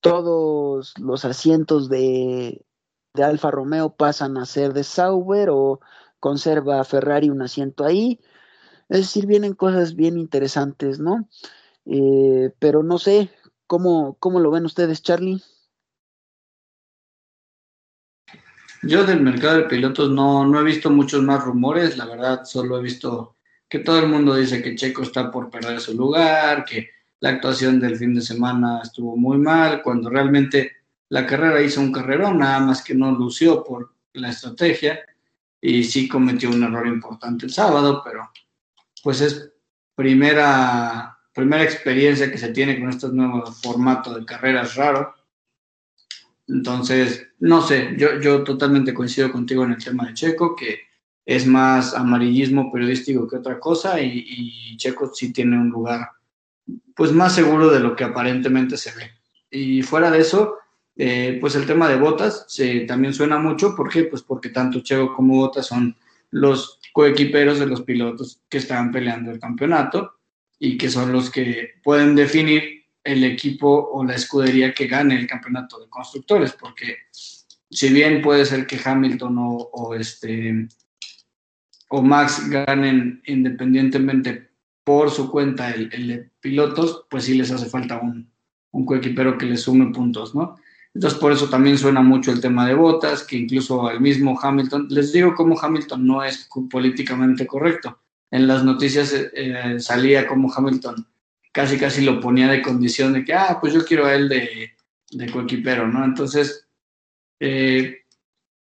todos los asientos de, de Alfa Romeo pasan a ser de Sauber o conserva Ferrari un asiento ahí. Es decir, vienen cosas bien interesantes, ¿no? Eh, pero no sé, ¿cómo, ¿cómo lo ven ustedes, Charlie? Yo del mercado de pilotos no, no he visto muchos más rumores, la verdad solo he visto que todo el mundo dice que Checo está por perder su lugar, que la actuación del fin de semana estuvo muy mal, cuando realmente la carrera hizo un carrerón, nada más que no lució por la estrategia y sí cometió un error importante el sábado, pero pues es primera, primera experiencia que se tiene con este nuevo formato de carreras raro. Entonces, no sé, yo, yo totalmente coincido contigo en el tema de Checo, que es más amarillismo periodístico que otra cosa y, y Checo sí tiene un lugar pues más seguro de lo que aparentemente se ve. Y fuera de eso, eh, pues el tema de botas se, también suena mucho. ¿Por qué? Pues porque tanto Checo como Botas son los coequiperos de los pilotos que están peleando el campeonato y que son los que pueden definir el equipo o la escudería que gane el campeonato de constructores, porque si bien puede ser que Hamilton o, este o Max ganen independientemente por su cuenta el, de pilotos, pues sí les hace falta un, un coequipero que les sume puntos, ¿no? Entonces, por eso también suena mucho el tema de botas, que incluso el mismo Hamilton, les digo cómo Hamilton no es políticamente correcto. En las noticias eh, salía como Hamilton casi casi lo ponía de condición de que, ah, pues yo quiero a él de, de coequipero, ¿no? Entonces, eh,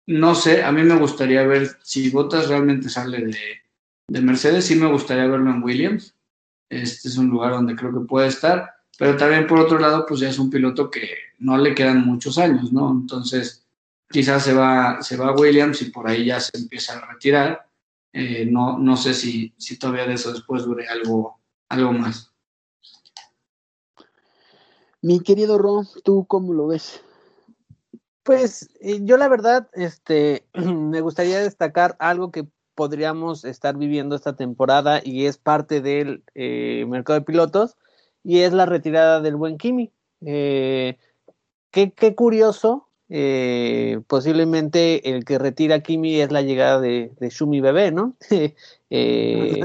no sé, a mí me gustaría ver si Botas realmente sale de, de Mercedes, sí me gustaría verlo en Williams, este es un lugar donde creo que puede estar, pero también por otro lado, pues ya es un piloto que no le quedan muchos años, ¿no? Entonces, quizás se va, se va Williams y por ahí ya se empieza a retirar. Eh, no, no sé si, si todavía de eso después dure algo, algo más. Mi querido Ron, ¿tú cómo lo ves? Pues eh, yo la verdad, este, me gustaría destacar algo que podríamos estar viviendo esta temporada y es parte del eh, mercado de pilotos y es la retirada del buen Kimi. Eh, qué, qué, curioso, eh, posiblemente el que retira Kimi es la llegada de, de Shumi Bebé, ¿no? Eh,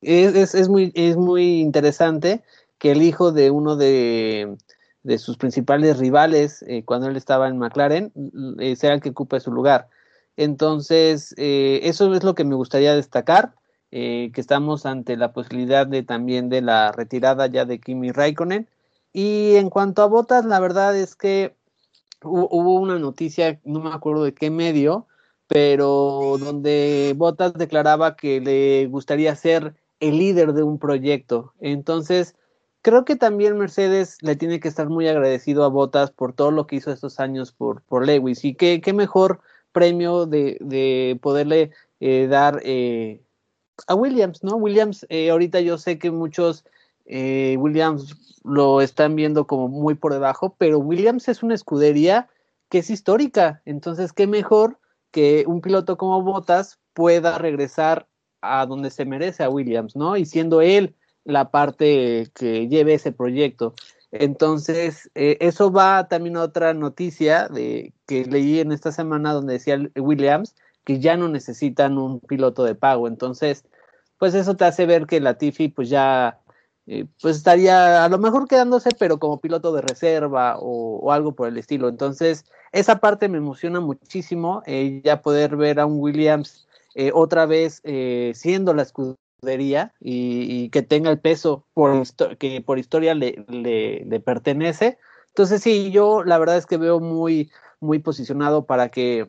es, es, es, muy, es muy interesante que el hijo de uno de, de sus principales rivales cuando él estaba en McLaren sea el que ocupe su lugar. Entonces, eh, eso es lo que me gustaría destacar, que estamos ante la posibilidad de también de la retirada ya de Kimi Raikkonen. Y en cuanto a botas, la verdad es que hubo una noticia, no me acuerdo de qué medio, pero donde Botas declaraba que le gustaría ser el líder de un proyecto. Entonces, creo que también Mercedes le tiene que estar muy agradecido a Botas por todo lo que hizo estos años por, por Lewis. Y qué, qué mejor premio de, de poderle eh, dar eh, a Williams, ¿no? Williams, eh, ahorita yo sé que muchos eh, Williams lo están viendo como muy por debajo, pero Williams es una escudería que es histórica. Entonces, qué mejor que un piloto como Botas pueda regresar a donde se merece a Williams, ¿no? Y siendo él la parte que lleve ese proyecto. Entonces, eh, eso va también a otra noticia de, que leí en esta semana donde decía Williams que ya no necesitan un piloto de pago. Entonces, pues eso te hace ver que Latifi pues ya eh, pues estaría a lo mejor quedándose, pero como piloto de reserva o, o algo por el estilo. Entonces, esa parte me emociona muchísimo, eh, ya poder ver a un Williams eh, otra vez eh, siendo la escudería y, que tenga el peso por que por historia le, pertenece. Entonces sí, yo la verdad es que veo muy, muy posicionado para que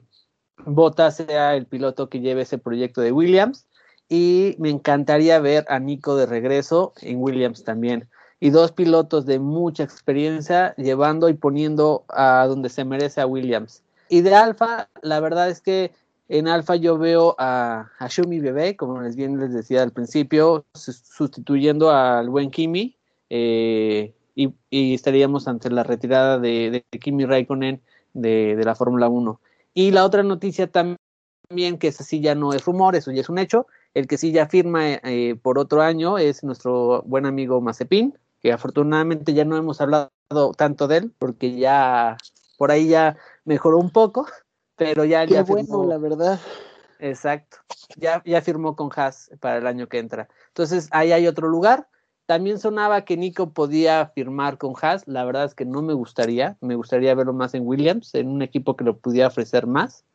Bota sea el piloto que lleve ese proyecto de Williams y me encantaría ver a Nico de regreso en Williams también. Y dos pilotos de mucha experiencia llevando y poniendo a donde se merece a Williams. Y de Alfa, la verdad es que en Alfa yo veo a, a Shumi Bebé, como les bien les decía al principio, sustituyendo al buen Kimi, eh, y, y, estaríamos ante la retirada de, de Kimi Raikkonen de, de la Fórmula 1. Y la otra noticia también, que esa sí ya no es rumor, eso ya es un hecho, el que sí ya firma eh, por otro año es nuestro buen amigo Mazepin, que afortunadamente ya no hemos hablado tanto de él, porque ya por ahí ya mejoró un poco, pero ya, Qué ya bueno, firmó. la verdad. Exacto. Ya, ya firmó con Haas para el año que entra. Entonces, ahí hay otro lugar. También sonaba que Nico podía firmar con Haas. La verdad es que no me gustaría. Me gustaría verlo más en Williams, en un equipo que lo pudiera ofrecer más.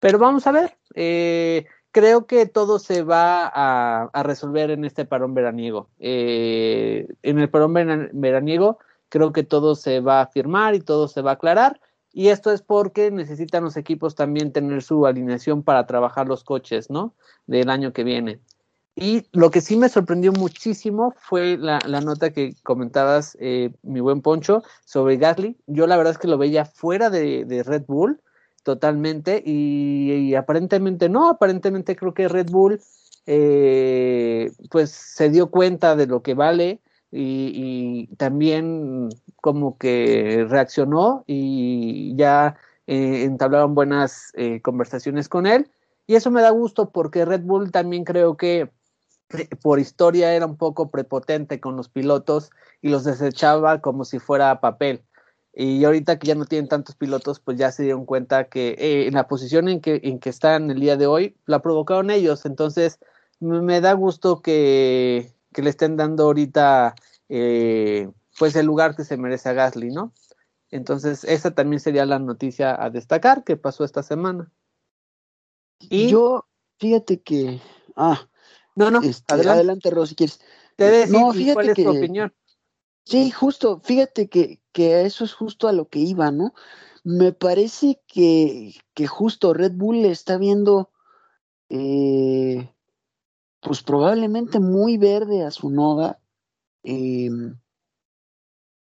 Pero vamos a ver. Eh, creo que todo se va a, a, resolver en este parón veraniego. Eh, en el parón veraniego creo que todo se va a firmar y todo se va a aclarar. Y esto es porque necesitan los equipos también tener su alineación para trabajar los coches, ¿no? Del año que viene. Y lo que sí me sorprendió muchísimo fue la, nota que comentabas, eh, mi buen Poncho, sobre Gasly. Yo la verdad es que lo veía fuera de, de Red Bull totalmente y, y, aparentemente no, aparentemente creo que Red Bull eh, pues se dio cuenta de lo que vale y, también como que reaccionó y ya eh, entablaron buenas eh, conversaciones con él y eso me da gusto porque Red Bull también creo que por historia era un poco prepotente con los pilotos y los desechaba como si fuera papel y ahorita que ya no tienen tantos pilotos, pues ya se dieron cuenta que eh, en la posición en que, en que están el día de hoy, la provocaron ellos. Entonces, me da gusto que, que, le estén dando ahorita eh, pues el lugar que se merece a Gasly, ¿no? Entonces, esa también sería la noticia a destacar que pasó esta semana. Y yo, fíjate que. Ah, no, no, este, adelante, adelante Rosy, quieres. Te decir, no, fíjate ¿cuál es que, tu opinión? Sí, justo, fíjate que, que eso es justo a lo que iba, ¿no? Me parece que, que justo Red Bull está viendo, eh, pues probablemente muy verde a su noda, eh,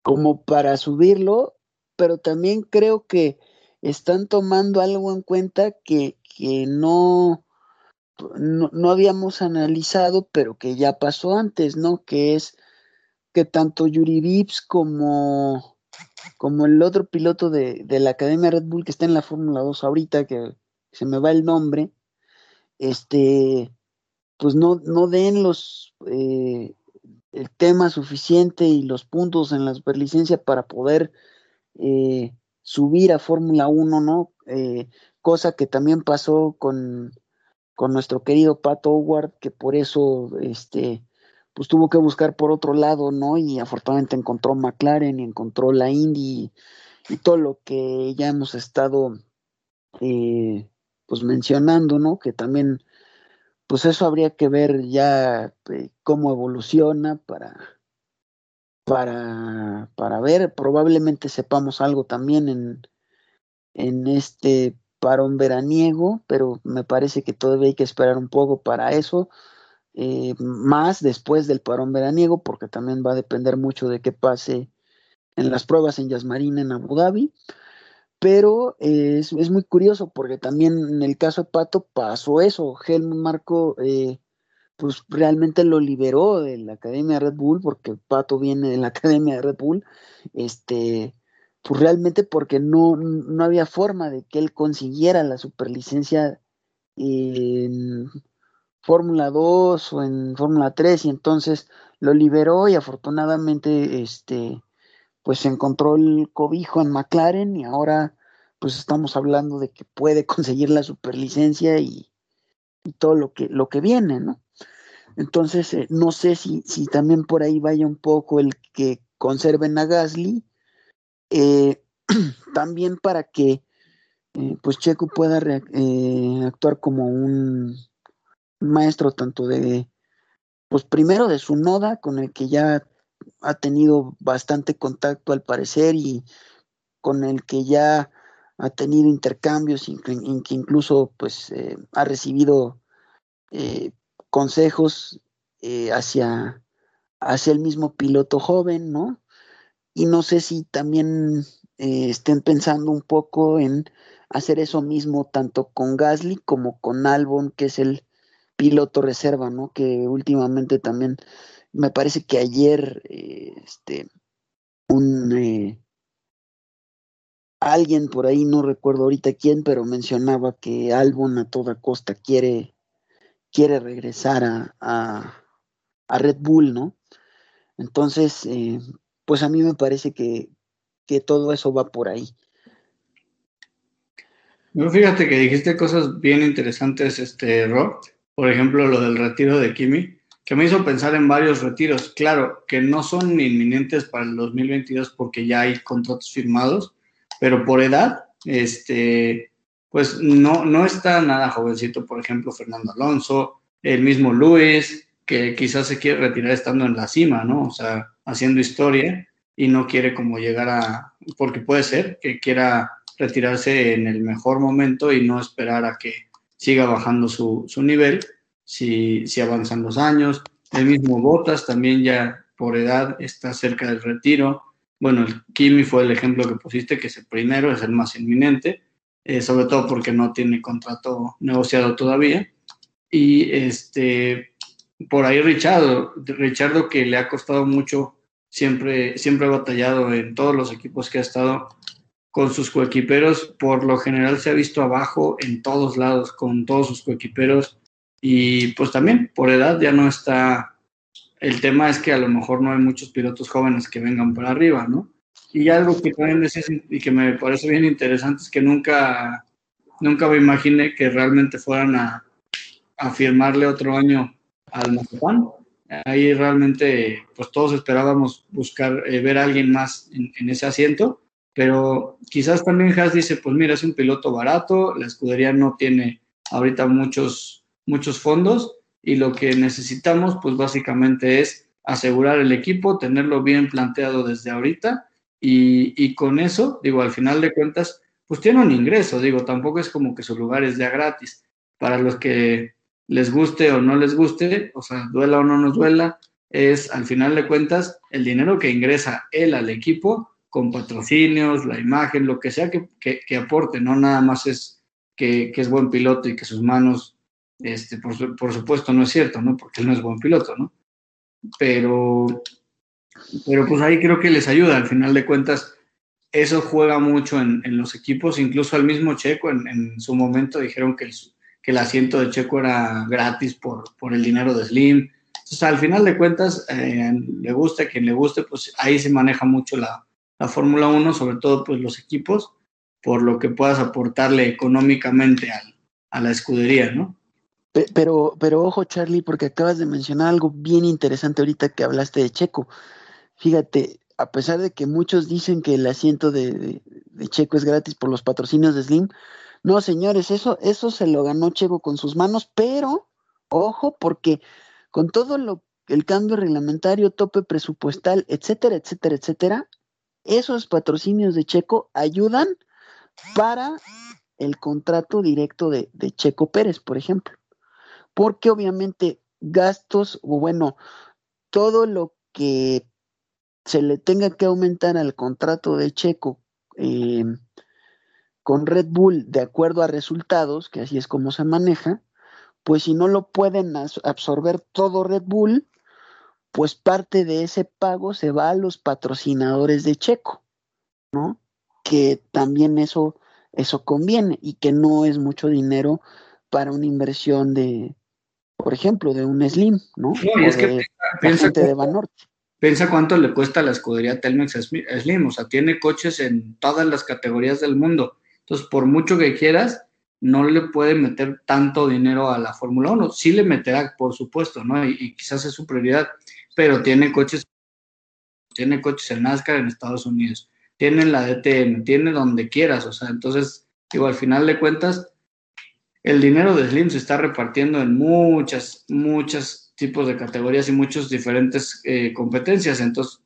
como para subirlo, pero también creo que están tomando algo en cuenta que, que no, no, habíamos analizado, pero que ya pasó antes, ¿no? Que es que tanto Yuri Vips como, como el otro piloto de, de, la Academia Red Bull que está en la Fórmula 2 ahorita, que se me va el nombre, este, pues no, no den los eh, el tema suficiente y los puntos en la superlicencia para poder eh, subir a Fórmula 1, ¿no? Eh, cosa que también pasó con, con nuestro querido Pat Howard, que por eso este, pues tuvo que buscar por otro lado, ¿no? Y afortunadamente encontró McLaren y encontró la Indy y, todo lo que ya hemos estado eh, pues mencionando, ¿no? Que también, pues eso habría que ver ya eh, cómo evoluciona para, para, para ver, probablemente sepamos algo también en, en este parón veraniego, pero me parece que todavía hay que esperar un poco para eso, eh, más después del parón veraniego, porque también va a depender mucho de qué pase en las pruebas en Yasmarina, en Abu Dhabi. Pero eh, es, muy curioso porque también en el caso de Pato pasó eso. Helmut Marco, eh, pues realmente lo liberó de la Academia Red Bull, porque Pato viene de la Academia de Red Bull. Este, pues realmente porque no, no había forma de que él consiguiera la superlicencia en Fórmula 2 o en Fórmula 3 y entonces lo liberó y afortunadamente este pues encontró el cobijo en McLaren y ahora pues estamos hablando de que puede conseguir la superlicencia y, y todo lo que lo que viene, ¿no? Entonces eh, no sé si, si también por ahí vaya un poco el que conserven a Gasly eh, también para que eh, pues Checo pueda actuar como un maestro tanto de pues primero de su noda con el que ya ha tenido bastante contacto al parecer y con el que ya ha tenido intercambios en que incluso pues ha recibido consejos hacia hacia el mismo piloto joven, ¿no? y no sé si también eh, estén pensando un poco en hacer eso mismo tanto con Gasly como con Albon, que es el piloto reserva, ¿no? Que últimamente también me parece que ayer eh, este un eh, alguien por ahí no recuerdo ahorita quién, pero mencionaba que Albon a toda costa quiere quiere regresar a, a, Red Bull, ¿no? Entonces, eh, pues a mí me parece que, todo eso va por ahí. No, fíjate que dijiste cosas bien interesantes, este, Rob. Por ejemplo, lo del retiro de Kimi, que me hizo pensar en varios retiros. Claro, que no son inminentes para el 2022 porque ya hay contratos firmados, pero por edad, este, pues no, no está nada jovencito. Por ejemplo, Fernando Alonso, el mismo Luis, que quizás se quiere retirar estando en la cima, ¿no? O sea, haciendo historia y no quiere como llegar a, porque puede ser que quiera retirarse en el mejor momento y no esperar a que siga bajando su, nivel si, si avanzan los años. El mismo Botas también ya por edad está cerca del retiro. Bueno, el Kimi fue el ejemplo que pusiste, que es el primero, es el más inminente, eh, sobre todo porque no tiene contrato negociado todavía. Y este, por ahí Richardo, Richardo que le ha costado mucho, siempre, siempre ha batallado en todos los equipos que ha estado con sus coequiperos, por lo general se ha visto abajo en todos lados con todos sus coequiperos y pues también por edad ya no está, el tema es que a lo mejor no hay muchos pilotos jóvenes que vengan para arriba, ¿no? Y algo que también y que me parece bien interesante es que nunca, nunca me imaginé que realmente fueran a, a firmarle otro año al Mazapán. Ahí realmente, pues todos esperábamos buscar, eh, ver a alguien más en, ese asiento, pero quizás también Haas dice, pues mira, es un piloto barato, la escudería no tiene ahorita muchos, muchos fondos y lo que necesitamos, pues básicamente es asegurar el equipo, tenerlo bien planteado desde ahorita y, y con eso, digo, al final de cuentas, pues tiene un ingreso, digo, tampoco es como que su lugar es ya gratis. Para los que les guste o no les guste, o sea, duela o no nos duela, es al final de cuentas el dinero que ingresa él al equipo con patrocinios, la imagen, lo que sea que, que, aporte, no nada más es que, que, es buen piloto y que sus manos, este, por, por, supuesto no es cierto, ¿no? Porque él no es buen piloto, ¿no? Pero, pero pues ahí creo que les ayuda, al final de cuentas, eso juega mucho en, en los equipos, incluso al mismo Checo en, su momento dijeron que el, que el asiento de Checo era gratis por, por el dinero de Slim. Entonces, al final de cuentas, eh, le guste a quien le guste, pues ahí se maneja mucho la, la Fórmula 1, sobre todo pues los equipos, por lo que puedas aportarle económicamente al, a la escudería, ¿no? Pero, pero ojo, Charlie, porque acabas de mencionar algo bien interesante ahorita que hablaste de Checo. Fíjate, a pesar de que muchos dicen que el asiento de, Checo es gratis por los patrocinios de Slim, no, señores, eso, eso se lo ganó Checo con sus manos, pero ojo, porque con todo lo el cambio reglamentario, tope presupuestal, etcétera, etcétera, etcétera, esos patrocinios de Checo ayudan para el contrato directo de Checo Pérez, por ejemplo. Porque obviamente gastos, o bueno, todo lo que se le tenga que aumentar al contrato de Checo eh, con Red Bull de acuerdo a resultados, que así es como se maneja, pues si no lo pueden absorber todo Red Bull, pues parte de ese pago se va a los patrocinadores de Checo, ¿no? Que también eso, eso conviene y que no es mucho dinero para una inversión de, por ejemplo, de un Slim, ¿no? no y es que de, piensa, piensa, de Banorte. Piensa cuánto le cuesta la escudería Telmex Slim, o sea, tiene coches en todas las categorías del mundo entonces, por mucho que quieras, no le puede meter tanto dinero a la Fórmula 1. Sí le meterá, por supuesto, ¿no? Y, y, quizás es su prioridad, pero tiene coches, tiene coches en NASCAR en Estados Unidos, tiene la DTM, tiene donde quieras, o sea, entonces, digo, al final de cuentas, el dinero de Slim se está repartiendo en muchas, muchos tipos de categorías y muchas diferentes eh, competencias, entonces,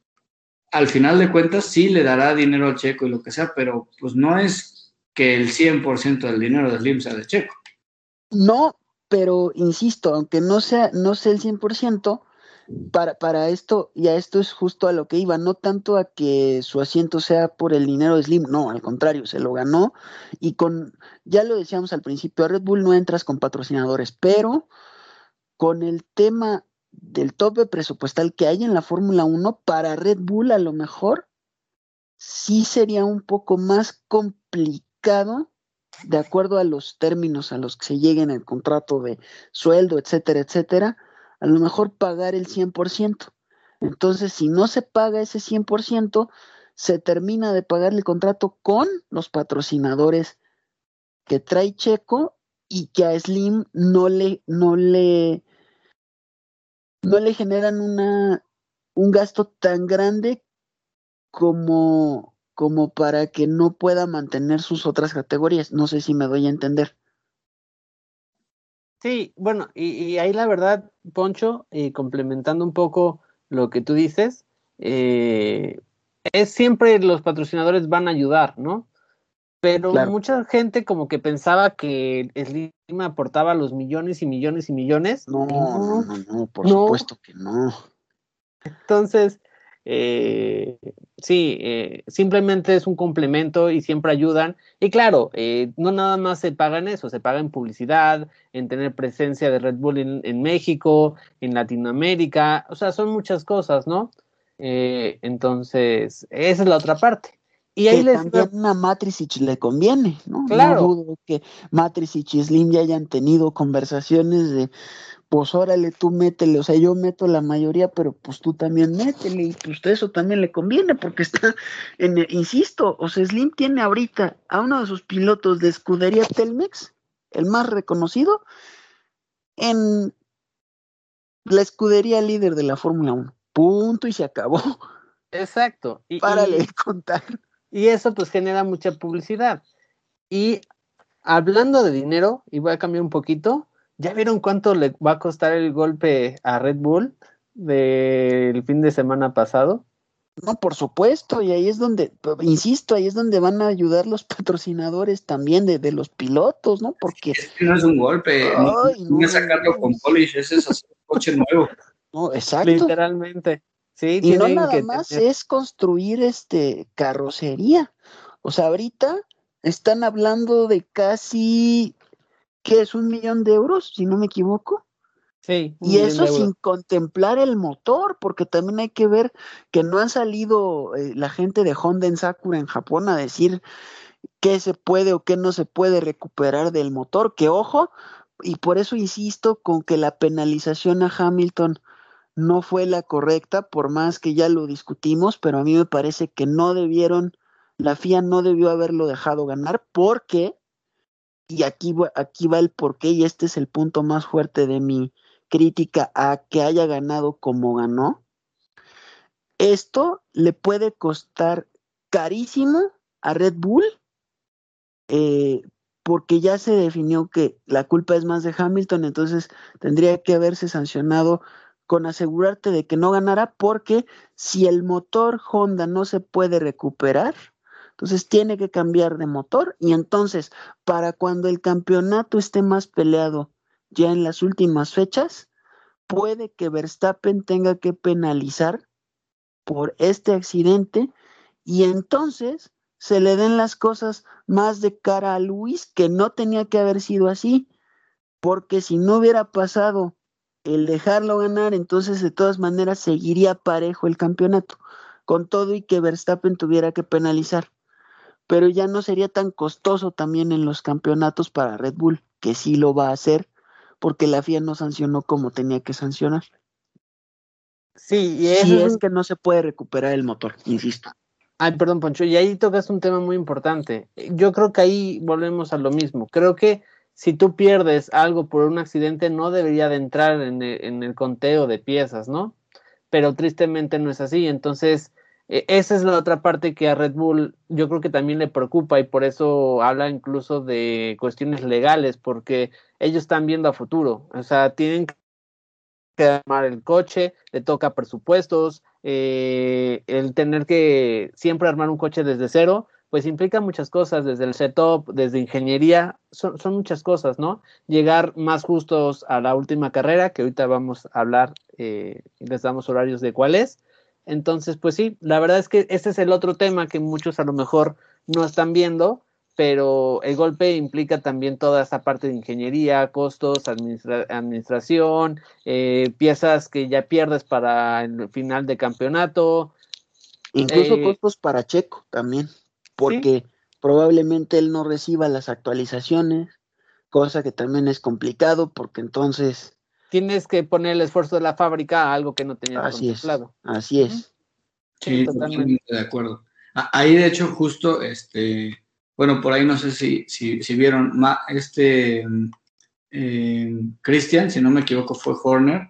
al final de cuentas, sí le dará dinero al checo y lo que sea, pero pues no es que el 100% del dinero de Slim sea de Checo. No, pero insisto, aunque no sea, no sea el 100%, para, esto, y a esto es justo a lo que iba, no tanto a que su asiento sea por el dinero de Slim, no, al contrario, se lo ganó y con, ya lo decíamos al principio, a Red Bull no entras con patrocinadores, pero con el tema del tope presupuestal que hay en la Fórmula 1, para Red Bull a lo mejor sí sería un poco más complicado de acuerdo a los términos a los que se llegue en el contrato de sueldo, etcétera, etcétera, a lo mejor pagar el 100%. Entonces, si no se paga ese 100%, se termina de pagar el contrato con los patrocinadores que trae Checo y que a Slim no le, no le, no le generan una, un gasto tan grande como, como para que no pueda mantener sus otras categorías. No sé si me doy a entender. Sí, bueno, y, y ahí la verdad, Poncho, y complementando un poco lo que tú dices, eh, es siempre los patrocinadores van a ayudar, ¿no? Pero claro. mucha gente como que pensaba que Slim aportaba los millones y millones y millones. No, no, no, no por no. supuesto que no. Entonces, eh, sí, eh, simplemente es un complemento y siempre ayudan. Y claro, eh, no nada más se paga en eso, se paga en publicidad, en tener presencia de Red Bull en, en México, en Latinoamérica, o sea, son muchas cosas, ¿no? Eh, entonces, esa es la otra parte. Y ahí que les también a Matrix le conviene, ¿no? Claro. No dudo que Matrix y Slim ya hayan tenido conversaciones de pues órale, tú métele, o sea, yo meto la mayoría, pero pues tú también métele, y pues eso también le conviene, porque está, en, insisto, o sea, Slim tiene ahorita a uno de sus pilotos de escudería Telmex, el más reconocido, en la escudería líder de la Fórmula 1. Punto y se acabó. Exacto. Y, Párale y, contar. Y eso pues genera mucha publicidad. Y hablando de dinero, y voy a cambiar un poquito, ¿Ya vieron cuánto le va a costar el golpe a Red Bull del fin de semana pasado? No, por supuesto, y ahí es donde, insisto, ahí es donde van a ayudar los patrocinadores también de, de los pilotos, ¿no? Porque... Es que no es un golpe, Ay, no, no, es sacarlo con polish, ese es hacer un coche nuevo. No, exacto. Literalmente. Sí, y no nada más es construir este carrocería. O sea, ahorita están hablando de casi, ¿qué es? Un millón de euros, si no me equivoco. Sí. Y eso sin contemplar el motor, porque también hay que ver que no han salido eh, la gente de Honda en Sakura en Japón a decir qué se puede o qué no se puede recuperar del motor, que ojo, y por eso insisto con que la penalización a Hamilton no fue la correcta, por más que ya lo discutimos, pero a mí me parece que no debieron, la FIA no debió haberlo dejado ganar porque, y aquí, aquí va el porqué, y este es el punto más fuerte de mi crítica a que haya ganado como ganó, esto le puede costar carísimo a Red Bull eh, porque ya se definió que la culpa es más de Hamilton, entonces tendría que haberse sancionado con asegurarte de que no ganara, porque si el motor Honda no se puede recuperar, entonces tiene que cambiar de motor y entonces para cuando el campeonato esté más peleado ya en las últimas fechas, puede que Verstappen tenga que penalizar por este accidente y entonces se le den las cosas más de cara a Luis, que no tenía que haber sido así, porque si no hubiera pasado el dejarlo ganar, entonces de todas maneras seguiría parejo el campeonato, con todo y que Verstappen tuviera que penalizar. Pero ya no sería tan costoso también en los campeonatos para Red Bull, que sí lo va a hacer, porque la FIA no sancionó como tenía que sancionar. Sí, y es que no se puede recuperar el motor, insisto. Ay, perdón, Poncho, y ahí tocas un tema muy importante. Yo creo que ahí volvemos a lo mismo. Creo que si tú pierdes algo por un accidente, no debería de entrar en el, conteo de piezas, ¿no? Pero tristemente no es así. Entonces, e, esa es la otra parte que a Red Bull yo creo que también le preocupa y por eso habla incluso de cuestiones legales, porque ellos están viendo a futuro. O sea, tienen que armar el coche, le toca presupuestos, eh, el tener que siempre armar un coche desde cero, pues implica muchas cosas, desde el setup, desde ingeniería, son, muchas cosas, ¿no? Llegar más justos a la última carrera, que ahorita vamos a hablar eh, les damos horarios de cuál es. Entonces, pues sí, la verdad es que este es el otro tema que muchos a lo mejor no están viendo, pero el golpe implica también toda esa parte de ingeniería, costos, administración, eh, piezas que ya pierdes para el final de campeonato. Incluso eh, costos para Checo también, porque probablemente él no reciba las actualizaciones, cosa que también es complicado porque entonces... Tienes que poner el esfuerzo de la fábrica a algo que no tenías así contemplado. Es, así es. Sí, totalmente de acuerdo. Ahí de hecho justo este bueno, por ahí no sé si, si, vieron, este eh, Christian, si no me equivoco, fue Horner.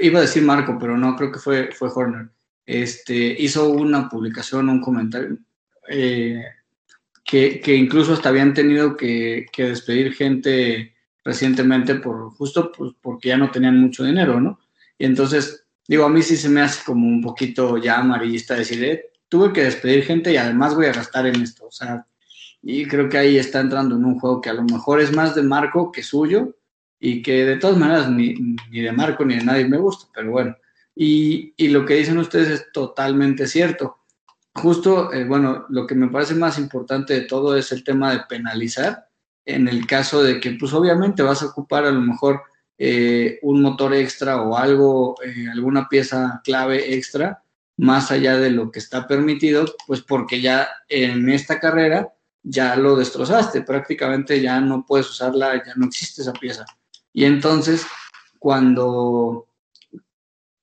Iba a decir Marco, pero no, creo que fue, fue Horner. Este, hizo una publicación, un comentario, eh, que, incluso hasta habían tenido que, despedir gente recientemente por justo pues, porque ya no tenían mucho dinero, ¿no? Y entonces, digo, a mí sí se me hace como un poquito ya amarillista decir, eh, tuve que despedir gente y además voy a gastar en esto. O sea, y creo que ahí está entrando en un juego que a lo mejor es más de Marco que suyo y que de todas maneras ni, ni de Marco ni de nadie me gusta, pero bueno. Y, y lo que dicen ustedes es totalmente cierto. Justo, eh, bueno, lo que me parece más importante de todo es el tema de penalizar en el caso de que, pues obviamente vas a ocupar a lo mejor eh, un motor extra o algo, eh, alguna pieza clave extra, más allá de lo que está permitido, pues porque ya en esta carrera ya lo destrozaste, prácticamente ya no puedes usarla, ya no existe esa pieza. Y entonces, cuando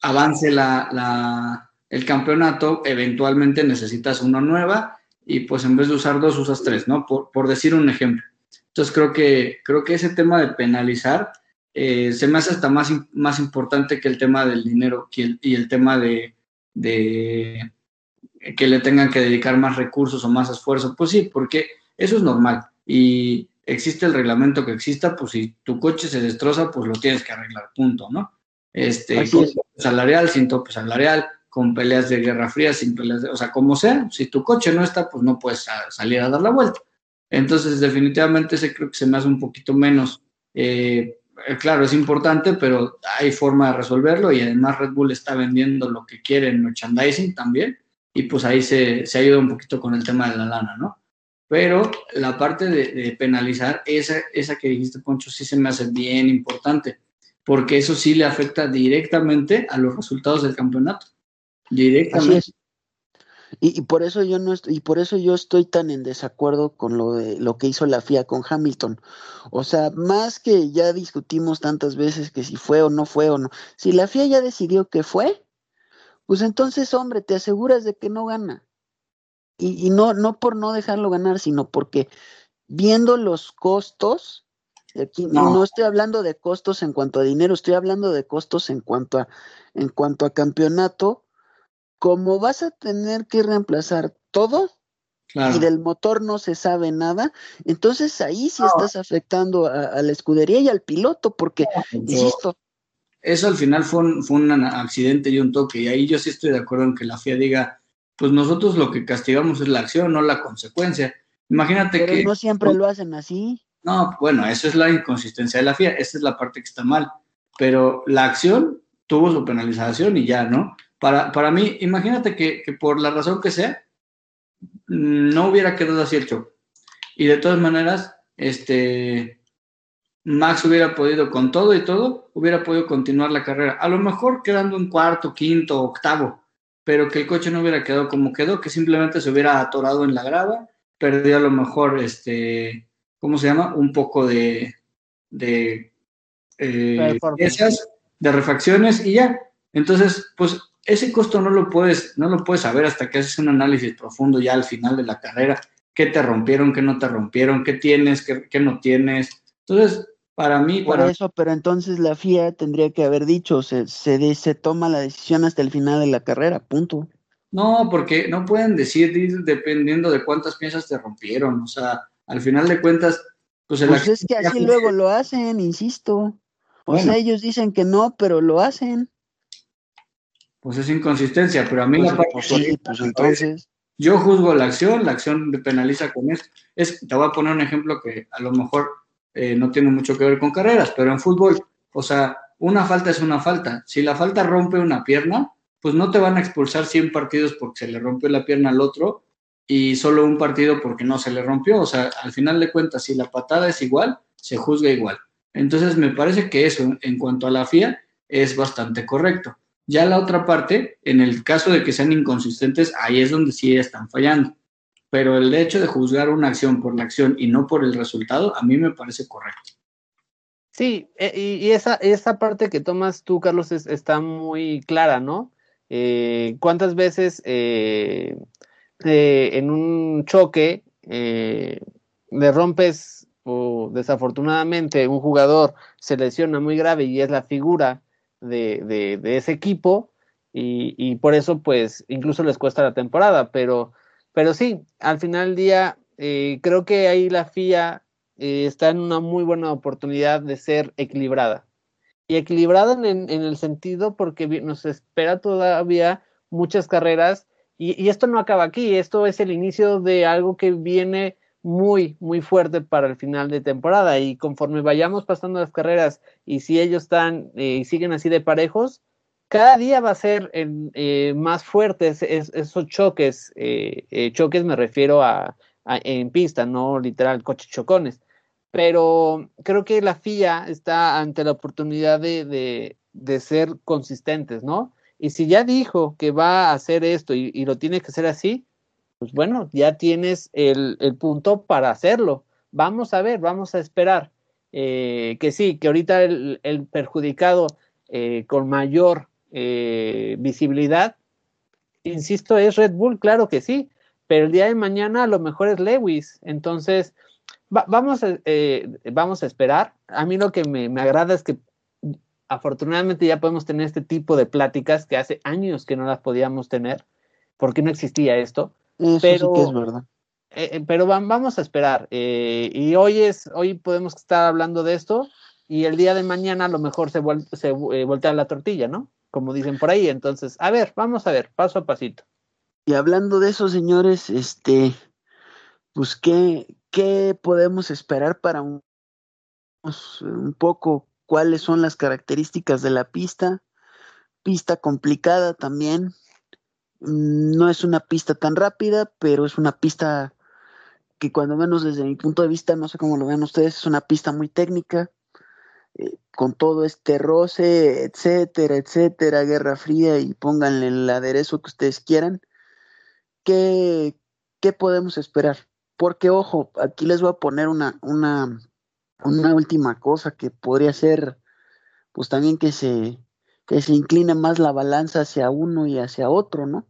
avance la, el campeonato, eventualmente necesitas una nueva y pues en vez de usar dos, usas tres, ¿no? Por, decir un ejemplo. Entonces creo que, creo que ese tema de penalizar eh, se me hace hasta más, más importante que el tema del dinero y el, tema de, de que le tengan que dedicar más recursos o más esfuerzo. Pues sí, porque eso es normal. Y existe el reglamento que exista, pues si tu coche se destroza, pues lo tienes que arreglar, punto, ¿no? Este, con salarial, sin tope salarial, con peleas de guerra fría, sin peleas de, o sea, como sea, si tu coche no está, pues no puedes salir a dar la vuelta. Entonces, definitivamente ese creo que se me hace un poquito menos eh, claro, es importante, pero hay forma de resolverlo y además Red Bull está vendiendo lo que quiere en merchandising también y pues ahí se, se ayuda un poquito con el tema de la lana, ¿no? Pero la parte de, penalizar, esa, esa que dijiste, Poncho, sí se me hace bien importante, porque eso sí le afecta directamente a los resultados del campeonato. Directamente. Y, por eso yo no estoy, y por eso yo estoy tan en desacuerdo con lo de lo que hizo la FIA con Hamilton. O sea, más que ya discutimos tantas veces que si fue o no fue o no. Si la FIA ya decidió que fue, pues entonces, hombre, te aseguras de que no gana. Y, y no, no por no dejarlo ganar, sino porque viendo los costos, aquí no. no. estoy hablando de costos en cuanto a dinero, estoy hablando de costos en cuanto a, en cuanto a campeonato como vas a tener que reemplazar todo y del motor no se sabe nada, entonces ahí sí estás afectando a, la escudería y al piloto, porque, insisto. Eso al final fue un, fue un accidente y un toque, y ahí yo sí estoy de acuerdo en que la FIA diga, pues nosotros lo que castigamos es la acción, no la consecuencia. Imagínate Pero que... No siempre lo hacen así. No, bueno, eso es la inconsistencia de la FIA, esa es la parte que está mal. Pero la acción tuvo su penalización y ya, ¿no? Para, para mí, imagínate que, que, por la razón que sea, no hubiera quedado así el show. Y de todas maneras, este, Max hubiera podido, con todo y todo, hubiera podido continuar la carrera. A lo mejor quedando en cuarto, quinto, octavo, pero que el coche no hubiera quedado como quedó, que simplemente se hubiera atorado en la grava, perdió a lo mejor, este, ¿cómo se llama? Un poco de, de, eh, de refacciones y ya. Entonces, pues ese costo no lo puedes, no lo puedes saber hasta que haces un análisis profundo ya al final de la carrera. ¿Qué te rompieron, qué no te rompieron, qué tienes, qué, qué no tienes? Entonces, para mí... Por para... eso, pero entonces la FIA tendría que haber dicho, se, se, se toma la decisión hasta el final de la carrera, punto. No, porque no pueden decir dependiendo de cuántas piezas te rompieron. O sea, al final de cuentas, pues, pues es que así luego lo hacen, insisto. O bueno. sea, ellos dicen que no, pero lo hacen pues es inconsistencia, pero a mí pues, la parte pues sí, pues entonces yo juzgo la acción, la acción me penaliza con esto. Es, te voy a poner un ejemplo que a lo mejor eh, no tiene mucho que ver con carreras, pero en fútbol, o sea, una falta es una falta. Si la falta rompe una pierna, pues no te van a expulsar 100 partidos porque se le rompió la pierna al otro y solo un partido porque no se le rompió. O sea, al final de cuentas, si la patada es igual, se juzga igual. Entonces, me parece que eso, en cuanto a la FIA, es bastante correcto. Ya la otra parte, en el caso de que sean inconsistentes, ahí es donde sí están fallando. Pero el hecho de juzgar una acción por la acción y no por el resultado, a mí me parece correcto. Sí, y esa, esa parte que tomas tú, Carlos, es, está muy clara, ¿no? Eh, ¿Cuántas veces eh, eh, en un choque le rompes o desafortunadamente un jugador se lesiona muy grave y es la figura de, de, ese equipo y, y, por eso pues incluso les cuesta la temporada, pero, pero sí, al final del día eh, creo que ahí la FIA eh, está en una muy buena oportunidad de ser equilibrada. Y equilibrada en, en el sentido porque nos espera todavía muchas carreras y, y, esto no acaba aquí, esto es el inicio de algo que viene muy, muy fuerte para el final de temporada. Y conforme vayamos pasando las carreras y si ellos están y eh, siguen así de parejos, cada día va a ser eh, más fuertes es, esos choques. Eh, eh, choques me refiero a, a, en pista, no literal coches chocones. Pero creo que la FIA está ante la oportunidad de, de, de ser consistentes, ¿no? Y si ya dijo que va a hacer esto y, y lo tiene que hacer así, pues bueno, ya tienes el, el, punto para hacerlo. Vamos a ver, vamos a esperar. Eh, que sí, que ahorita el, el perjudicado eh, con mayor eh, visibilidad, insisto, es Red Bull, claro que sí, pero el día de mañana a lo mejor es Lewis. Entonces, va, vamos, a, vamos a esperar. A mí lo que me, me agrada es que afortunadamente ya podemos tener este tipo de pláticas que hace años que no las podíamos tener, porque no existía esto. Eso pero, sí que es verdad. Eh, pero vamos a esperar. Eh, y hoy es, hoy podemos estar hablando de esto y el día de mañana a lo mejor se, vuel se eh, voltea la tortilla, ¿no? Como dicen por ahí. Entonces, a ver, vamos a ver, paso a pasito. Y hablando de eso, señores, este, pues, ¿qué, qué podemos esperar para un, un poco cuáles son las características de la pista. Pista complicada también. Mm, no es una pista tan rápida, pero es una pista que cuando menos desde mi punto de vista, no sé cómo lo ven ustedes, es una pista muy técnica, eh, con todo este roce, etcétera, etcétera, Guerra Fría y pónganle el aderezo que ustedes quieran. ¿Qué, qué podemos esperar? Porque, ojo, aquí les voy a poner una, una, una última cosa que podría ser, pues también que se, que se incline más la balanza hacia uno y hacia otro, ¿no?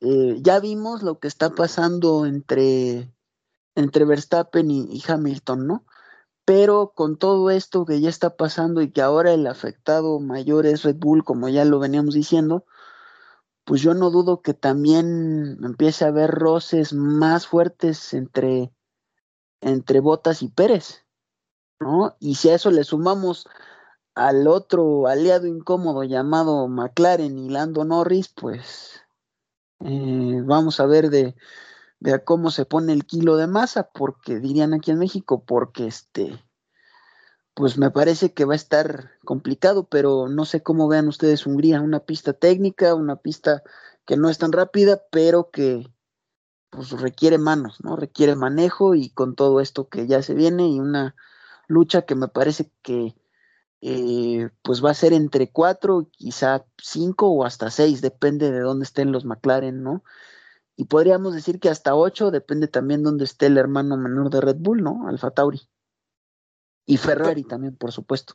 Eh, ya vimos lo que está pasando entre entre Verstappen y, Hamilton, ¿no? Pero con todo esto que ya está pasando y que ahora el afectado mayor es Red Bull, como ya lo veníamos diciendo, pues yo no dudo que también empiece a haber roces más fuertes entre, entre Botas y Pérez, ¿no? Y si a eso le sumamos al otro aliado incómodo llamado McLaren y Lando Norris, pues eh, vamos a ver de, Vea cómo se pone el kilo de masa, porque dirían aquí en México, porque este, pues me parece que va a estar complicado, pero no sé cómo vean ustedes Hungría, una pista técnica, una pista que no es tan rápida, pero que pues requiere manos, ¿no? Requiere manejo y con todo esto que ya se viene y una lucha que me parece que eh, pues va a ser entre cuatro, quizá cinco o hasta seis, depende de dónde estén los McLaren, ¿no? y podríamos decir que hasta ocho, depende también dónde esté el hermano menor de Red Bull, ¿no? Alfa Tauri. Y Ferrari también, por supuesto.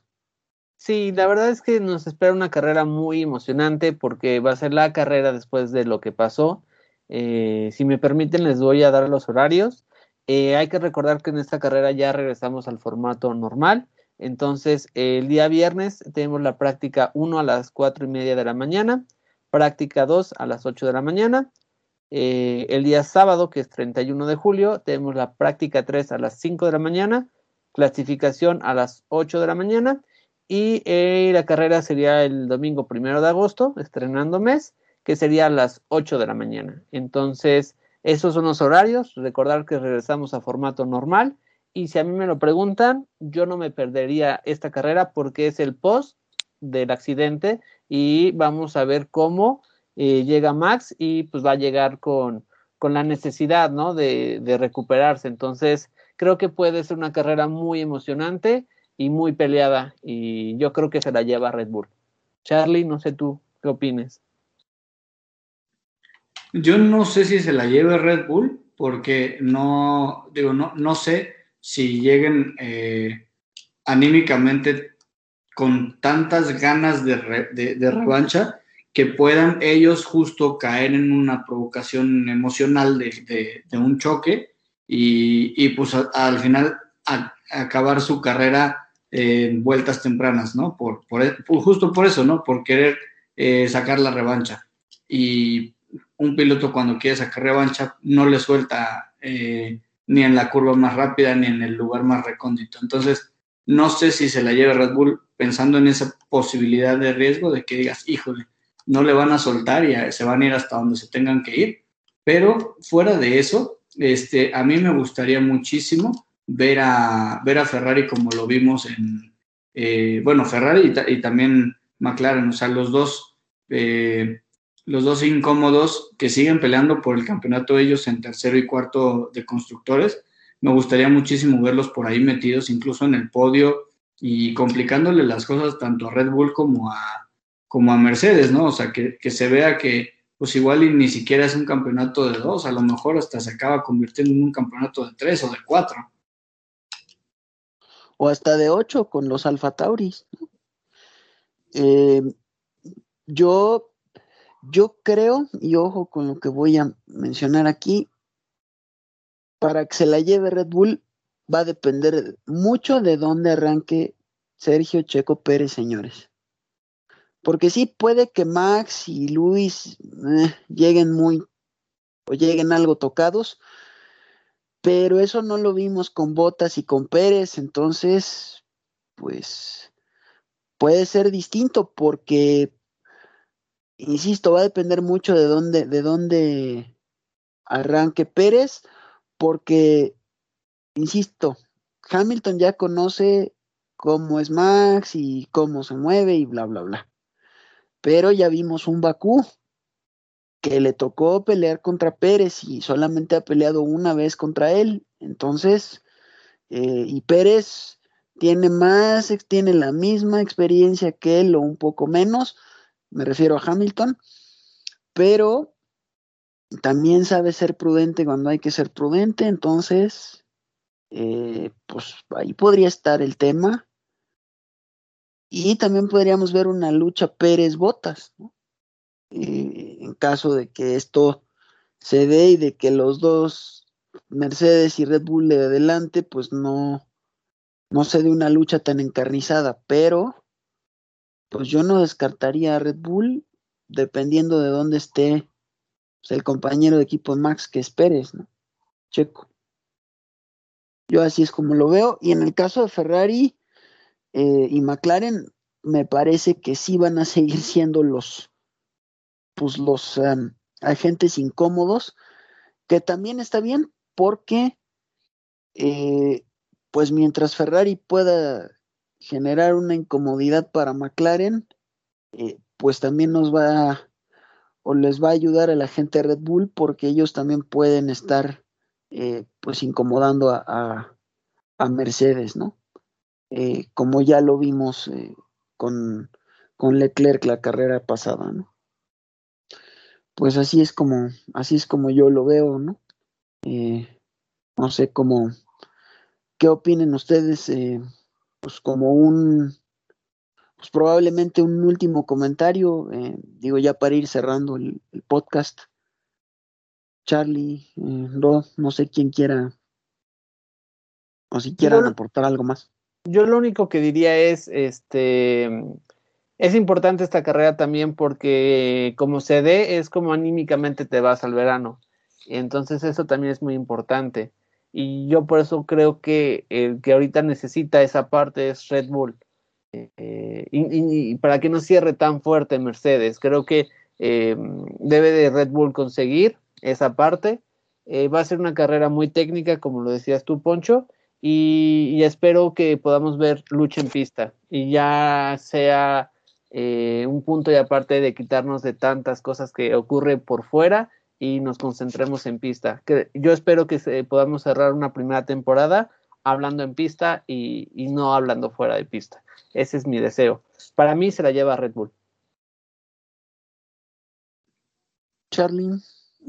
Sí, la verdad es que nos espera una carrera muy emocionante porque va a ser la carrera después de lo que pasó. Eh, si me permiten, les voy a dar los horarios. Eh, hay que recordar que en esta carrera ya regresamos al formato normal. Entonces, el día viernes tenemos la práctica 1 a las 4 y media de la mañana, práctica 2 a las 8 de la mañana, eh, el día sábado, que es 31 de julio, tenemos la práctica 3 a las 5 de la mañana, clasificación a las 8 de la mañana y eh, la carrera sería el domingo 1 de agosto, estrenando mes, que sería a las 8 de la mañana. Entonces, esos son los horarios. Recordar que regresamos a formato normal. Y si a mí me lo preguntan, yo no me perdería esta carrera porque es el post del accidente y vamos a ver cómo eh, llega Max y pues va a llegar con, con la necesidad, ¿no? De, de, recuperarse. Entonces, creo que puede ser una carrera muy emocionante y muy peleada y yo creo que se la lleva Red Bull. Charlie, no sé tú, ¿qué opines? Yo no sé si se la lleve Red Bull porque no, digo, no, no sé si lleguen eh, anímicamente con tantas ganas de, de, de revancha que puedan ellos justo caer en una provocación emocional de, un choque y, pues al final acabar su carrera en vueltas tempranas, ¿no? Por, justo por eso, ¿no? Por querer eh, sacar la revancha. Y un piloto cuando quiere sacar revancha no le suelta eh, ni en la curva más rápida ni en el lugar más recóndito. Entonces, no sé si se la lleve Red Bull pensando en esa posibilidad de riesgo de que digas, híjole, no le van a soltar y se van a ir hasta donde se tengan que ir. Pero fuera de eso, este, a mí me gustaría muchísimo ver a, ver a Ferrari como lo vimos en, eh, bueno, Ferrari y, también McLaren, o sea, los dos, eh, los dos incómodos que siguen peleando por el campeonato ellos en tercero y cuarto de constructores. Me gustaría muchísimo verlos por ahí metidos, incluso en el podio y complicándole las cosas tanto a Red Bull como a, como a Mercedes, ¿no? O sea, que, se vea que pues igual ni siquiera es un campeonato de dos, a lo mejor hasta se acaba convirtiendo en un campeonato de tres o de cuatro. O hasta de ocho con los Alfa Tauris. Eh, yo, yo creo, y ojo con lo que voy a mencionar aquí, para que se la lleve Red Bull va a depender mucho de dónde arranque Sergio Checo Pérez, señores. Porque sí puede que Max y Luis eh, lleguen muy o lleguen algo tocados, pero eso no lo vimos con Botas y con Pérez, entonces, pues puede ser distinto porque, insisto, va a depender mucho de dónde, de dónde arranque Pérez, porque, insisto, Hamilton ya conoce cómo es Max y cómo se mueve y bla, bla, bla. Pero ya vimos un Bakú que le tocó pelear contra Pérez y solamente ha peleado una vez contra él. Entonces, eh, y Pérez tiene más, tiene la misma experiencia que él o un poco menos, me refiero a Hamilton, pero también sabe ser prudente cuando hay que ser prudente, entonces, eh, pues ahí podría estar el tema. Y también podríamos ver una lucha Pérez-Botas, eh, en caso de que esto se dé y de que los dos, Mercedes y Red Bull de adelante, pues no, no se dé una lucha tan encarnizada, pero pues yo no descartaría a Red Bull dependiendo de dónde esté pues, el compañero de equipo Max que es Pérez, ¿no? Checo. Yo así es como lo veo. Y en el caso de Ferrari eh, y McLaren, me parece que sí van a seguir siendo los, pues los agentes incómodos, que también está bien porque, eh, pues mientras Ferrari pueda generar una incomodidad para McLaren, eh, pues también nos va o les va a ayudar a la gente Red Bull porque ellos también pueden estar eh, pues incomodando a, a, Mercedes, ¿no? Eh, como ya lo vimos eh, con, con, Leclerc la carrera pasada, ¿no? Pues así es como, así es como yo lo veo, ¿no? no sé cómo, qué opinen ustedes, pues como un pues probablemente un último comentario, eh, digo ya para ir cerrando el, podcast. Charlie, eh, no sé quién quiera o si quieran aportar algo más. Yo lo único que diría es, este, es importante esta carrera también porque como se dé es como anímicamente te vas al verano. Entonces eso también es muy importante. Y yo por eso creo que el que ahorita necesita esa parte es Red Bull eh, y, para que no cierre tan fuerte Mercedes. Creo que eh, debe de Red Bull conseguir esa parte. Eh, va a ser una carrera muy técnica, como lo decías tú, Poncho, y, espero que podamos ver lucha en pista y ya sea un punto y aparte de quitarnos de tantas cosas que ocurre por fuera y nos concentremos en pista. Que yo espero que podamos cerrar una primera temporada hablando en pista y, no hablando fuera de pista. Ese es mi deseo. Para mí se la lleva Red Bull. Charlie.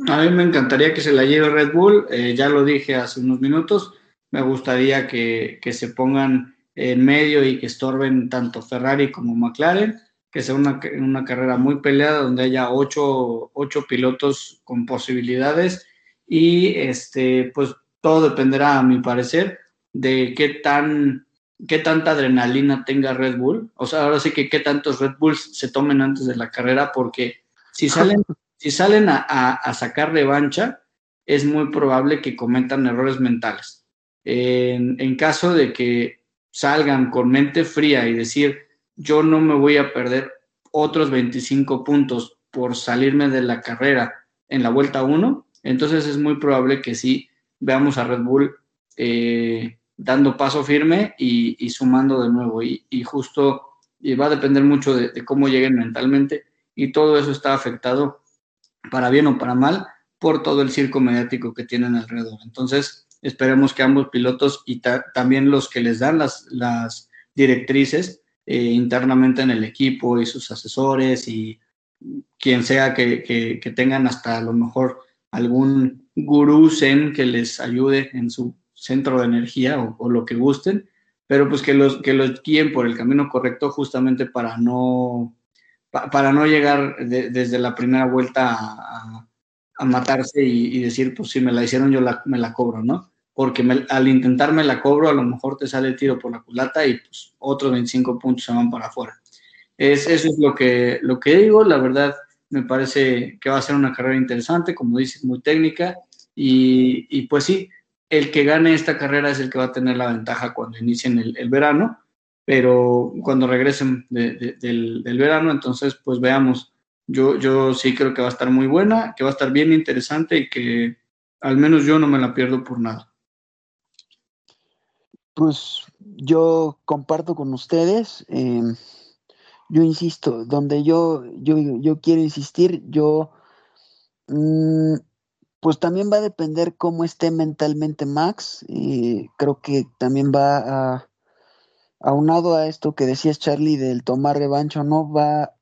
A mí me encantaría que se la lleve Red Bull. Eh, ya lo dije hace unos minutos. Me gustaría que, se pongan en medio y que estorben tanto Ferrari como McLaren. Que sea una, una carrera muy peleada donde haya ocho, ocho pilotos con posibilidades. Y este, pues todo dependerá, a mi parecer, de qué tan qué tanta adrenalina tenga Red Bull. O sea, ahora sí que qué tantos Red Bulls se tomen antes de la carrera, porque si salen, si salen a, sacar revancha, es muy probable que cometan errores mentales. En, caso de que salgan con mente fría y decir, yo no me voy a perder otros 25 puntos por salirme de la carrera en la vuelta 1, entonces es muy probable que sí veamos a Red Bull eh, dando paso firme y, sumando de nuevo. Y, justo y va a depender mucho de, cómo lleguen mentalmente y todo eso está afectado para bien o para mal por todo el circo mediático que tienen alrededor. Entonces, esperemos que ambos pilotos y también los que les dan las, las directrices eh, internamente en el equipo y sus asesores y quien sea que, que tengan hasta a lo mejor algún gurú zen que les ayude en su centro de energía o, lo que gusten, pero pues que los, que los guíen por el camino correcto justamente para no, para no llegar desde la primera vuelta a, matarse y, decir, pues si me la hicieron yo me la cobro, ¿no? Porque al intentarme la cobro a lo mejor te sale el tiro por la culata y pues otros 25 puntos se van para afuera. Es, eso es lo que, lo que digo, la verdad me parece que va a ser una carrera interesante, como dices, muy técnica y, y pues sí, el que gane esta carrera es el que va a tener la ventaja cuando inicien el, verano, pero cuando regresen del, verano, entonces pues veamos. Yo, yo sí creo que va a estar muy buena, que va a estar bien interesante y que al menos yo no me la pierdo por nada. Pues yo comparto con ustedes. Em, yo insisto, donde yo, yo, yo quiero insistir, yo, mm, pues también va a depender cómo esté mentalmente Max. y creo que también va a, aunado a esto que decías Charlie del tomar revancha no, va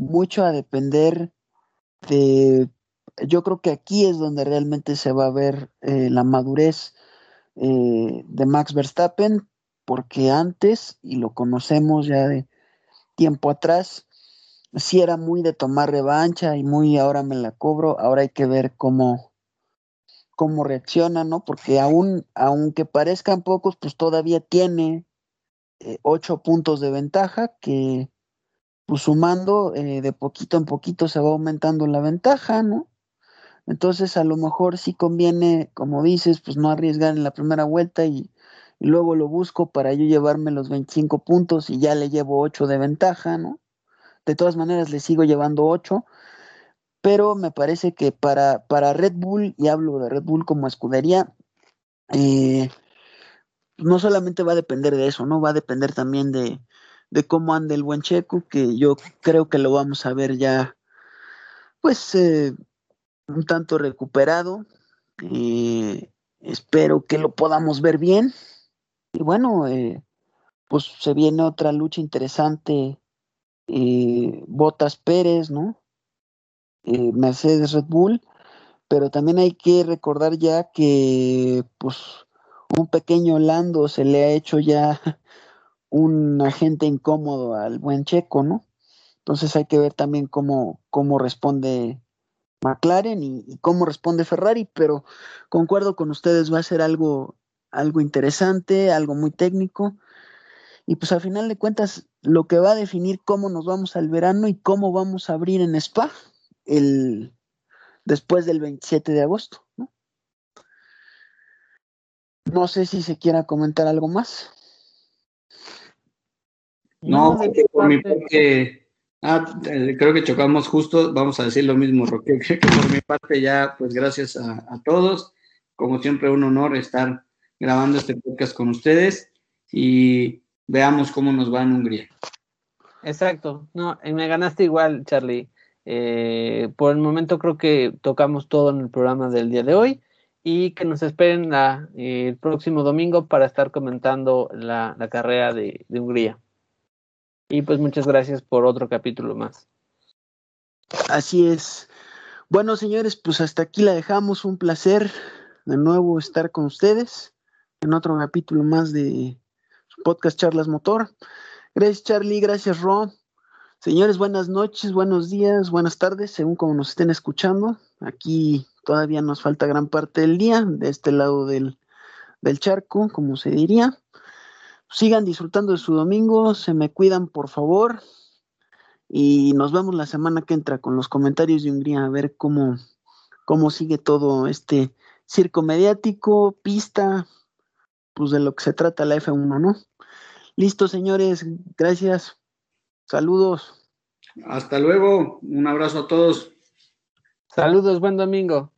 mucho a depender de, yo creo que aquí es donde realmente se va a ver eh, la madurez eh, de Max Verstappen, porque antes, y lo conocemos ya de tiempo atrás, sí era muy de tomar revancha y muy ahora me la cobro, ahora hay que ver cómo, cómo reacciona, ¿no? Porque aún, aunque parezcan pocos, pues todavía tiene eh, ocho puntos de ventaja que pues sumando eh, de poquito en poquito se va aumentando la ventaja, ¿no? Entonces a lo mejor sí conviene, como dices, pues no arriesgar en la primera vuelta y, luego lo busco para yo llevarme los 25 puntos y ya le llevo 8 de ventaja, ¿no? De todas maneras le sigo llevando 8, pero me parece que para, para Red Bull, y hablo de Red Bull como escudería, eh, no solamente va a depender de eso, ¿no? Va a depender también de, de cómo anda el buen Checo, que yo creo que lo vamos a ver ya, pues, eh, un tanto recuperado. Eh, espero que lo podamos ver bien. Y bueno, eh, pues se viene otra lucha interesante. Botas Pérez, ¿no? Mercedes Red Bull. Pero también hay que recordar ya que, pues, un pequeño Lando se le ha hecho ya un agente incómodo al buen Checo, ¿no? Entonces hay que ver también cómo, cómo responde McLaren y, cómo responde Ferrari, pero concuerdo con ustedes, va a ser algo, algo interesante, algo muy técnico. Y pues al final de cuentas, lo que va a definir cómo nos vamos al verano y cómo vamos a abrir en Spa el, después del 27 de agosto. ¿no? no sé si se quiera comentar algo más. No, por mi parte, ah, eh, creo que chocamos justo, vamos a decir lo mismo, Roque, que por mi parte ya, pues gracias a, todos, como siempre un honor estar grabando este podcast con ustedes y veamos cómo nos va en Hungría. Exacto, no, me ganaste igual, Charlie. Eh, por el momento creo que tocamos todo en el programa del día de hoy y que nos esperen la, el próximo domingo para estar comentando la, carrera de Hungría. Y pues muchas gracias por otro capítulo más. Así es. Bueno, señores, pues hasta aquí la dejamos. Un placer de nuevo estar con ustedes en otro capítulo más de su podcast Charlas Motor. Gracias, Charlie. Gracias, Ron. Señores, buenas noches, buenos días, buenas tardes, según como nos estén escuchando. Aquí todavía nos falta gran parte del día, de este lado del, del charco, como se diría. Sigan disfrutando de su domingo, se me cuidan por favor y nos vemos la semana que entra con los comentarios de Hungría a ver cómo, cómo sigue todo este circo mediático, pista, pues de lo que se trata la F1, ¿no? Listo, señores, gracias. Saludos. Hasta luego, un abrazo a todos. Saludos, buen domingo.